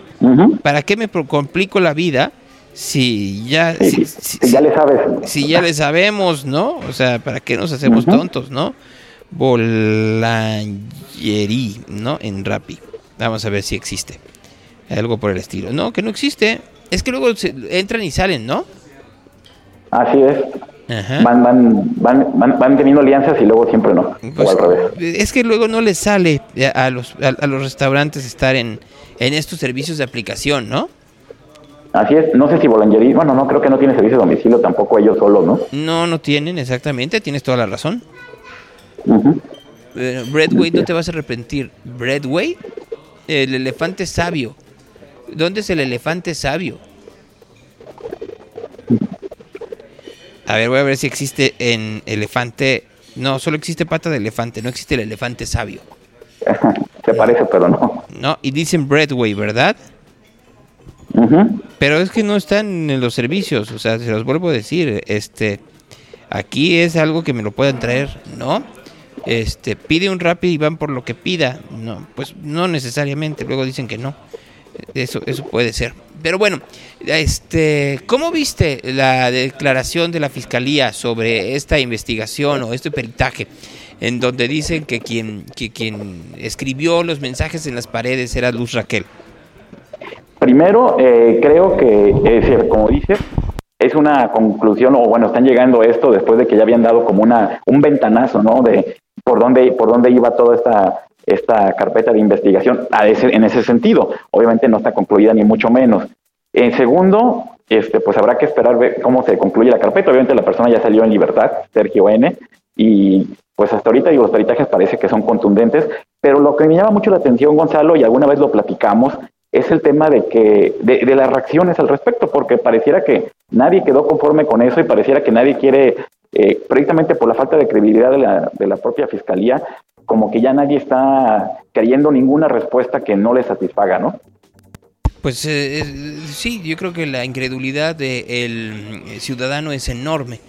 ¿Para qué me complico la vida si ya si, si- Si ya le sabes. si ya le sabemos, ¿no? O sea, ¿para qué nos hacemos tontos, no? Boulangerie, ¿no? En Rappi. Vamos a ver si existe. Algo por el estilo. No, que no existe. Es que luego se- entran y salen, ¿no? Así es. Van, van, van, van, teniendo alianzas y luego siempre no. Pues, o al revés. es que luego no les sale a los, a, a los restaurantes estar en, en estos servicios de aplicación, ¿no? Así es. No sé si Bolangerie... Bueno, no, creo que no tiene servicio de domicilio tampoco ellos solos, ¿no? No, no tienen, exactamente. Tienes toda la razón. Eh, Breadway, no te vas a arrepentir. Breadway, el elefante sabio. ¿Dónde es el elefante sabio? A ver, voy a ver si existe en elefante. No, solo existe pata de elefante, no existe el elefante sabio. Se parece, pero no. No, y dicen Breadway, ¿verdad? Ujú. Pero es que no están en los servicios, o sea, se los vuelvo a decir, este, aquí es algo que me lo puedan traer, ¿no? Este, pide un Rappi y van por lo que pida, no, pues no necesariamente, luego dicen que no, eso, eso puede ser. Pero bueno, este, ¿cómo viste la declaración de la fiscalía sobre esta investigación o este peritaje? En donde dicen que quien, que quien escribió los mensajes en las paredes era Luz Raquel. Primero, eh, creo que, eh, como dices, es una conclusión, o bueno, están llegando a esto después de que ya habían dado como una un ventanazo, ¿no? De por dónde, por dónde iba toda esta, esta carpeta de investigación en ese sentido. Obviamente no está concluida ni mucho menos. En segundo, este, pues habrá que esperar ver cómo se concluye la carpeta. Obviamente la persona ya salió en libertad, Sergio N. Y pues hasta ahorita digo, los peritajes parece que son contundentes, pero lo que me llama mucho la atención, Gonzalo, y alguna vez lo platicamos, es el tema de que de, de las reacciones al respecto, porque pareciera que nadie quedó conforme con eso y pareciera que nadie quiere, eh, precisamente por la falta de credibilidad de la, de la propia fiscalía, como que ya nadie está queriendo ninguna respuesta que no le satisfaga, ¿no? Pues eh, eh, sí, yo creo que la incredulidad del ciudadano es enorme.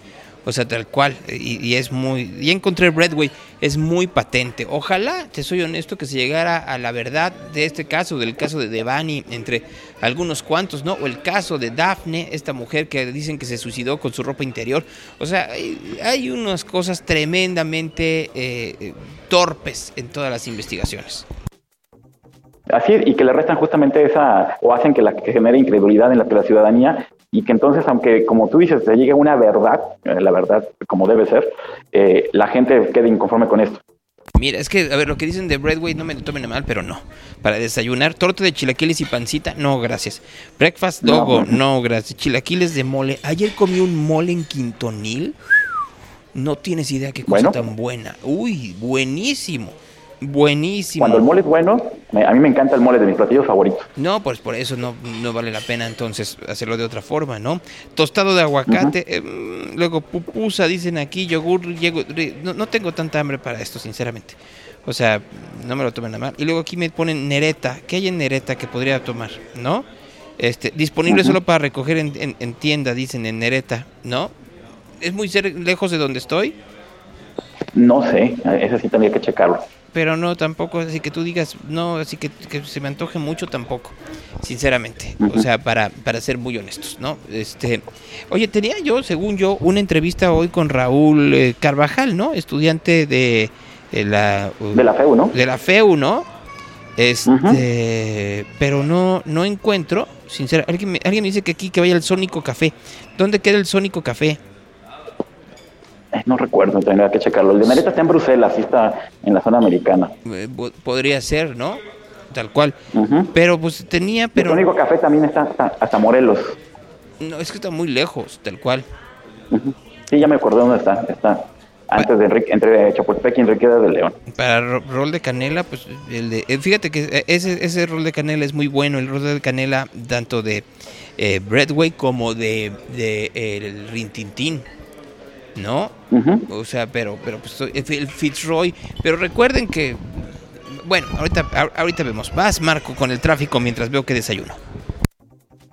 O sea, tal cual. Y, y es muy... Ya encontré Breadway. Es muy patente. Ojalá, te soy honesto, que se llegara a la verdad de este caso, del caso de Devani, entre algunos cuantos, ¿no? O el caso de Daphne, esta mujer que dicen que se suicidó con su ropa interior. O sea, hay, hay unas cosas tremendamente eh, eh, torpes en todas las investigaciones. Así y que le restan justamente esa, o hacen que la que genere incredulidad en la, la ciudadanía, y que entonces, aunque como tú dices, se llegue a una verdad, eh, la verdad como debe ser, eh, la gente quede inconforme con esto. Mira, es que, a ver, lo que dicen de Breadway no me lo tomen mal, pero no. Para desayunar, torta de chilaquiles y pancita, no, gracias. Breakfast No. dogo, no, gracias. Chilaquiles de mole. Ayer comí un mole en Quintonil. No tienes idea qué cosa Bueno. tan buena. Uy, buenísimo. Buenísimo. Cuando el mole es bueno, a mí me encanta el mole de mis platillos favoritos. No, pues por eso no, no vale la pena entonces hacerlo de otra forma, ¿no? Tostado de aguacate, eh, luego pupusa, dicen aquí, yogur, no, no tengo tanta hambre para esto, sinceramente. O sea, no me lo tomen a mal. Y luego aquí me ponen nereta. ¿Qué hay en nereta que podría tomar? ¿No? Este, disponible solo para recoger en, en, tienda, dicen en nereta, ¿no? ¿Es muy lejos de donde estoy? No sé, eso sí tendría que checarlo pero no tampoco así que tú digas, no, así que, se me antoje mucho tampoco, sinceramente, o sea, para, para ser muy honestos, ¿no? Este, oye, tenía yo, según yo, una entrevista hoy con Raúl eh, Carvajal, ¿no? Estudiante de, la... de la FEU, ¿no? De la FEU, ¿no? Este, pero no, no encuentro, sinceramente, alguien me, alguien me dice que aquí que vaya al Sónico Café. ¿Dónde queda el Sónico Café? Eh, no recuerdo, tendría que checarlo. El de Nereta está en Bruselas, sí está en la zona americana. Eh, podría ser, ¿no? Tal cual. Pero pues tenía, pero... El único café también está hasta, Morelos. No, es que está muy lejos, tal cual. Sí, ya me acordé dónde está. Está antes de Enrique, entre Chapultepec y Enriqueta de León. Para rol de canela, pues el de, eh, fíjate que ese, ese rol de canela es muy bueno, el rol de canela tanto de eh, Breadway como de, de el Rintintín. ¿No? O sea, pero, pero pues, el Fitzroy. Pero recuerden que, bueno, ahorita, ahorita vemos. Vas, Marco, con el tráfico mientras veo que desayuno.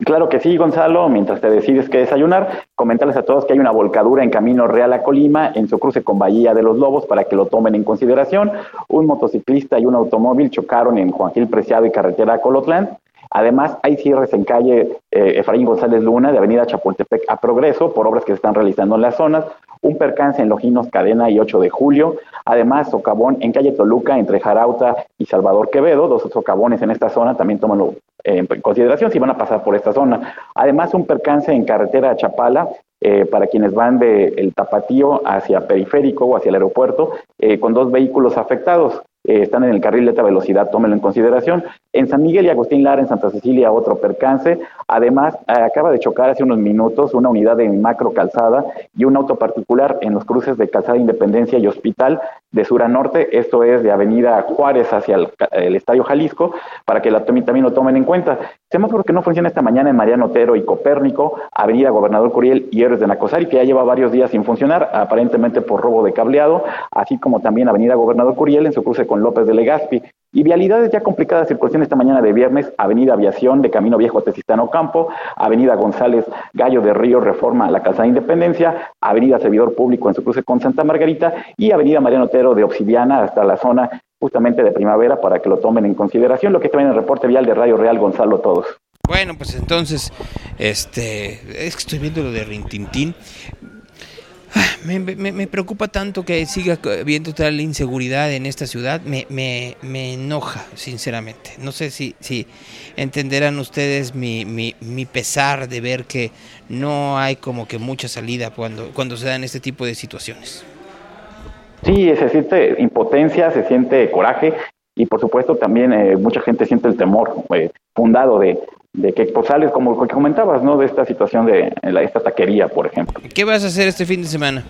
Claro que sí, Gonzalo. Mientras te decides que desayunar, comentarles a todos que hay una volcadura en Camino Real a Colima, en su cruce con Bahía de los Lobos, para que lo tomen en consideración. Un motociclista y un automóvil chocaron en Juan Gil Preciado y carretera Colotlán. Además, hay cierres en calle eh, Efraín González Luna de Avenida Chapultepec a Progreso por obras que se están realizando en las zonas un percance en Loginos Cadena y 8 de julio, además socavón en calle Toluca entre Jarauta y Salvador Quevedo, dos socavones en esta zona, también tómalo en consideración si van a pasar por esta zona. Además un percance en carretera Chapala eh, para quienes van del el Tapatío hacia Periférico o hacia el aeropuerto, eh, con dos vehículos afectados. Están en el carril de alta velocidad, tómenlo en consideración. En San Miguel y Agustín Lara, en Santa Cecilia, otro percance. Además, eh, acaba de chocar hace unos minutos una unidad de macro calzada y un auto particular en los cruces de Calzada Independencia y Hospital de sur a norte. Esto es de Avenida Juárez hacia el, Estadio Jalisco, para que la, también lo tomen en cuenta. Semáforo que no funciona esta mañana en Mariano Otero y Copérnico, Avenida Gobernador Curiel y Héroes de Nacosari, que ya lleva varios días sin funcionar, aparentemente por robo de cableado, así como también Avenida Gobernador Curiel en su cruce con López de Legazpi. Y vialidades ya complicadas circulación esta mañana de viernes, Avenida Aviación de Camino Viejo a Tezistano Campo, Avenida González Gallo de Río Reforma a la Calzada Independencia, Avenida Servidor Público en su cruce con Santa Margarita y Avenida Mariano Otero de Obsidiana hasta la zona justamente de primavera para que lo tomen en consideración, lo que está en el reporte vial de Radio Real Gonzalo Todos. Bueno, pues entonces, este, es que estoy viendo lo de Rintintín. Me, me, preocupa tanto que siga habiendo tal inseguridad en esta ciudad, me, me, me enoja, sinceramente. No sé si, si entenderán ustedes mi, mi, mi, pesar de ver que no hay como que mucha salida cuando, cuando se dan este tipo de situaciones. Sí, se siente impotencia, se siente coraje y por supuesto también eh, mucha gente siente el temor eh, fundado de, de que pues, sales como que comentabas, ¿no? De esta situación de la, esta taquería, por ejemplo. ¿Qué vas a hacer este fin de semana?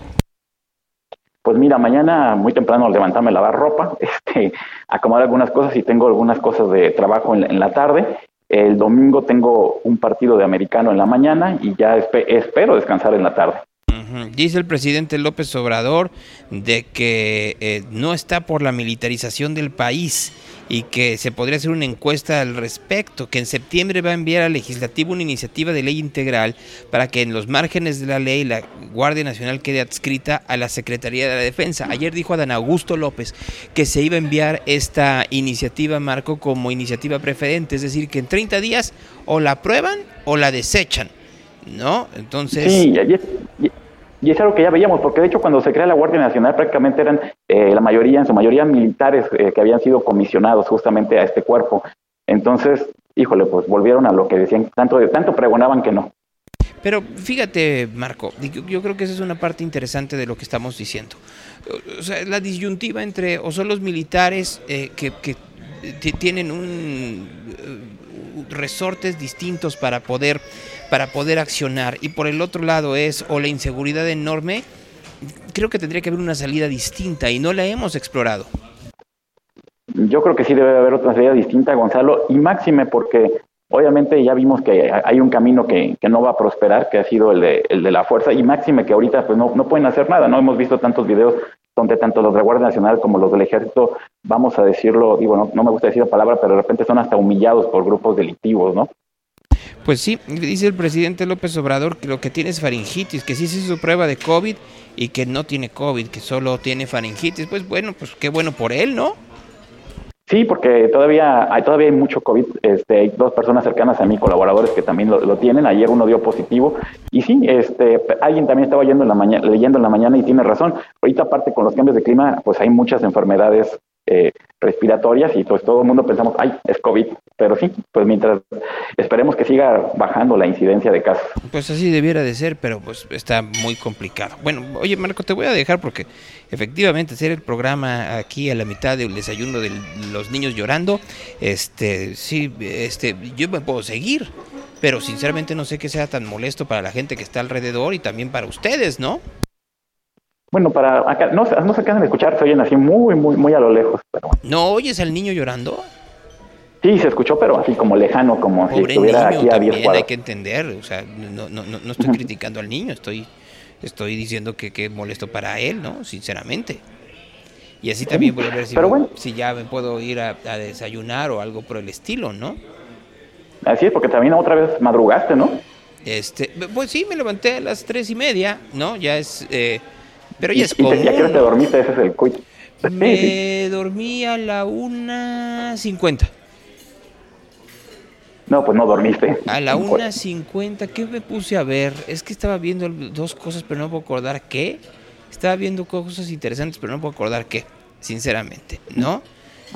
Pues mira, mañana muy temprano levantarme a lavar ropa, este, acomodar algunas cosas y tengo algunas cosas de trabajo en, la tarde. El domingo tengo un partido de americano en la mañana y ya espero descansar en la tarde. Dice el presidente López Obrador de que eh, no está por la militarización del país y que se podría hacer una encuesta al respecto, que en septiembre va a enviar al legislativo una iniciativa de ley integral para que en los márgenes de la ley la Guardia Nacional quede adscrita a la Secretaría de la Defensa. Ayer dijo Adán Augusto López que se iba a enviar esta iniciativa, Marco, como iniciativa preferente, es decir, que en 30 días o la aprueban o la desechan, ¿no? Entonces... Sí, es algo que ya veíamos, porque de hecho cuando se crea la Guardia Nacional prácticamente eran eh, la mayoría, en su mayoría militares eh, que habían sido comisionados justamente a este cuerpo. Entonces, híjole, pues volvieron a lo que decían, tanto, tanto pregonaban que no. Pero fíjate, Marco, yo creo que esa es una parte interesante de lo que estamos diciendo. O sea, la disyuntiva entre o son los militares eh, que, que tienen un resortes distintos para poder para poder accionar y por el otro lado es o la inseguridad enorme, creo que tendría que haber una salida distinta y no la hemos explorado. yo creo que sí debe haber otra salida distinta, Gonzalo, y máxime porque obviamente ya vimos que hay un camino que, que no va a prosperar, que ha sido el de, el de la fuerza, y máxime que ahorita pues no, no pueden hacer nada, ¿no? Hemos visto tantos videos donde tanto los de Guardia Nacional como los del Ejército, vamos a decirlo, digo, no, no me gusta decir la palabra, pero de repente son hasta humillados por grupos delictivos, ¿no? Pues sí, dice el presidente López Obrador que lo que tiene es faringitis, que sí se hizo prueba de COVID y que no tiene COVID, que solo tiene faringitis. Pues bueno, pues qué bueno por él, ¿no? Sí, porque todavía hay, todavía hay mucho COVID. Este, hay dos personas cercanas a mí, colaboradores, que también lo, lo, tienen. Ayer uno dio positivo. Y sí, este, alguien también estaba yendo en la mañana, leyendo en la mañana y tiene razón. Ahorita, aparte, con los cambios de clima, pues hay muchas enfermedades eh, respiratorias y pues todo el mundo pensamos, ay, es COVID. Pero sí, pues mientras esperemos que siga bajando la incidencia de casos. Pues así debiera de ser, pero pues está muy complicado. Bueno, oye Marco, te voy a dejar porque efectivamente hacer el programa aquí a la mitad del desayuno de los niños llorando, este, sí, este, yo me puedo seguir, pero sinceramente no sé qué sea tan molesto para la gente que está alrededor y también para ustedes, ¿no? Bueno, para acá, no, no se acaban de escuchar, se oyen así muy, muy, muy a lo lejos. Pero... ¿No oyes al niño llorando? Sí, se escuchó, pero así como lejano, como Pobre si estuviera niño, aquí a 10 también hay que entender, o sea, no, no, no, no estoy criticando al niño, estoy, estoy diciendo que, que es molesto para él, ¿no? Sinceramente. Y así también voy a ver si, Pero bueno. si ya me puedo ir a, a desayunar o algo por el estilo, ¿no? Así es, porque también otra vez madrugaste, ¿no? Este, pues sí, me levanté a las tres y media, ¿no? Ya es, eh, pero ya es Y, te- y a qué hora te común. dormiste, ese es el quiz. Me dormí a la una cincuenta. No, pues no dormiste. A la una cincuenta, ¿qué me puse a ver? Es que estaba viendo dos cosas, pero no puedo acordar qué. Estaba viendo cosas interesantes, pero no puedo acordar qué, sinceramente, ¿no?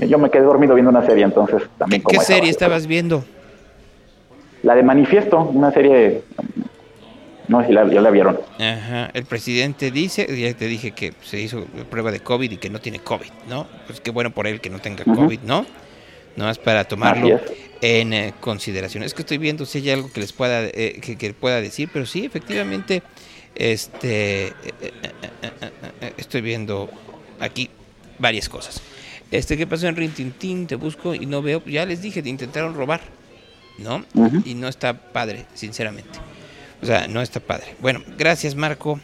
Yo me quedé dormido viendo una serie, entonces también como ¿Qué esa serie estabas viendo? La de Manifiesto, una serie... No si la, ya la vieron. Ajá, el presidente dice, ya te dije que se hizo prueba de COVID y que no tiene COVID, ¿no? Pues qué bueno por él que no tenga. COVID, ¿no? No es para tomarlo en eh, consideración. Es que estoy viendo si hay algo que les pueda eh, que, que pueda decir, pero sí, efectivamente, este, eh, eh, estoy viendo aquí varias cosas. Este, ¿qué pasó en Rintintín? Te busco y no veo. Ya les dije, te intentaron robar, ¿no? Y no está padre, sinceramente. O sea, no está padre. Bueno, gracias, Marco.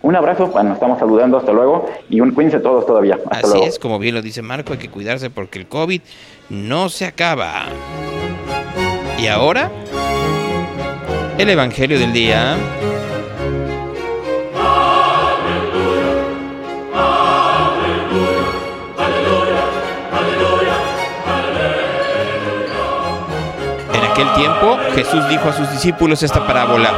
Un abrazo, bueno, estamos saludando, hasta luego. Y un, cuídense todos todavía. Hasta Así luego. es, como bien lo dice Marco, hay que cuidarse porque el COVID no se acaba. Y ahora, el Evangelio del día. Aquel tiempo, Jesús dijo a sus discípulos esta parábola.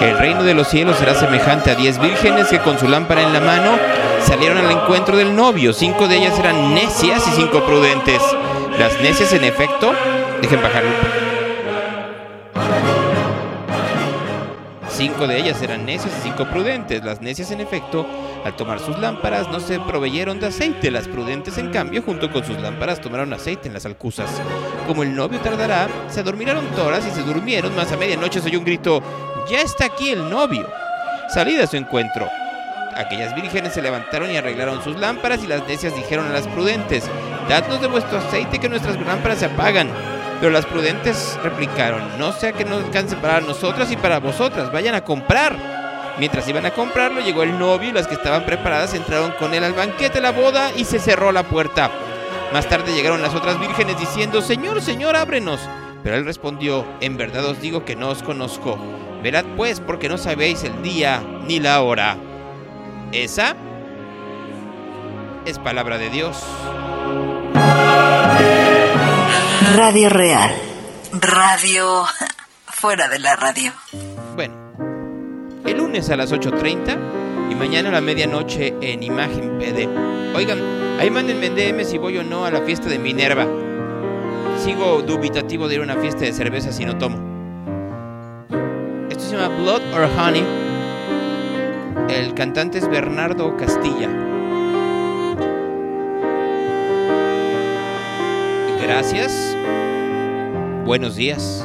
El reino de los cielos será semejante a diez vírgenes que con su lámpara en la mano salieron al encuentro del novio. Cinco de ellas eran necias y cinco prudentes. Las necias, en efecto, dejen bajarlo. Cinco de ellas eran necias y cinco prudentes. Las necias, en efecto, al tomar sus lámparas no se proveyeron de aceite. Las prudentes, en cambio, junto con sus lámparas tomaron aceite en las alcusas. Como el novio tardará, se adormiraron todas y se durmieron, mas a medianoche se oyó un grito, ya está aquí el novio. Salid a su encuentro. Aquellas vírgenes se levantaron y arreglaron sus lámparas y las necias dijeron a las prudentes, dadnos de vuestro aceite que nuestras lámparas se apagan. Pero las prudentes replicaron, no sea que no alcance para nosotras y para vosotras, vayan a comprar. Mientras iban a comprarlo, llegó el novio y las que estaban preparadas entraron con él al banquete de la boda y se cerró la puerta. Más tarde llegaron las otras vírgenes diciendo, Señor, Señor, ábrenos. Pero él respondió, en verdad os digo que no os conozco. Verad pues, porque no sabéis el día ni la hora. Esa es palabra de Dios. Radio Real. Radio fuera de la radio. Bueno, el lunes a las 8.30 y mañana a la medianoche en Imagen PD. Oigan, ahí mándenme en DM si voy o no a la fiesta de Minerva. Sigo dubitativo de ir a una fiesta de cerveza si no tomo. Esto se llama Blood or Honey. El cantante es Bernardo Castilla. Gracias. Buenos días.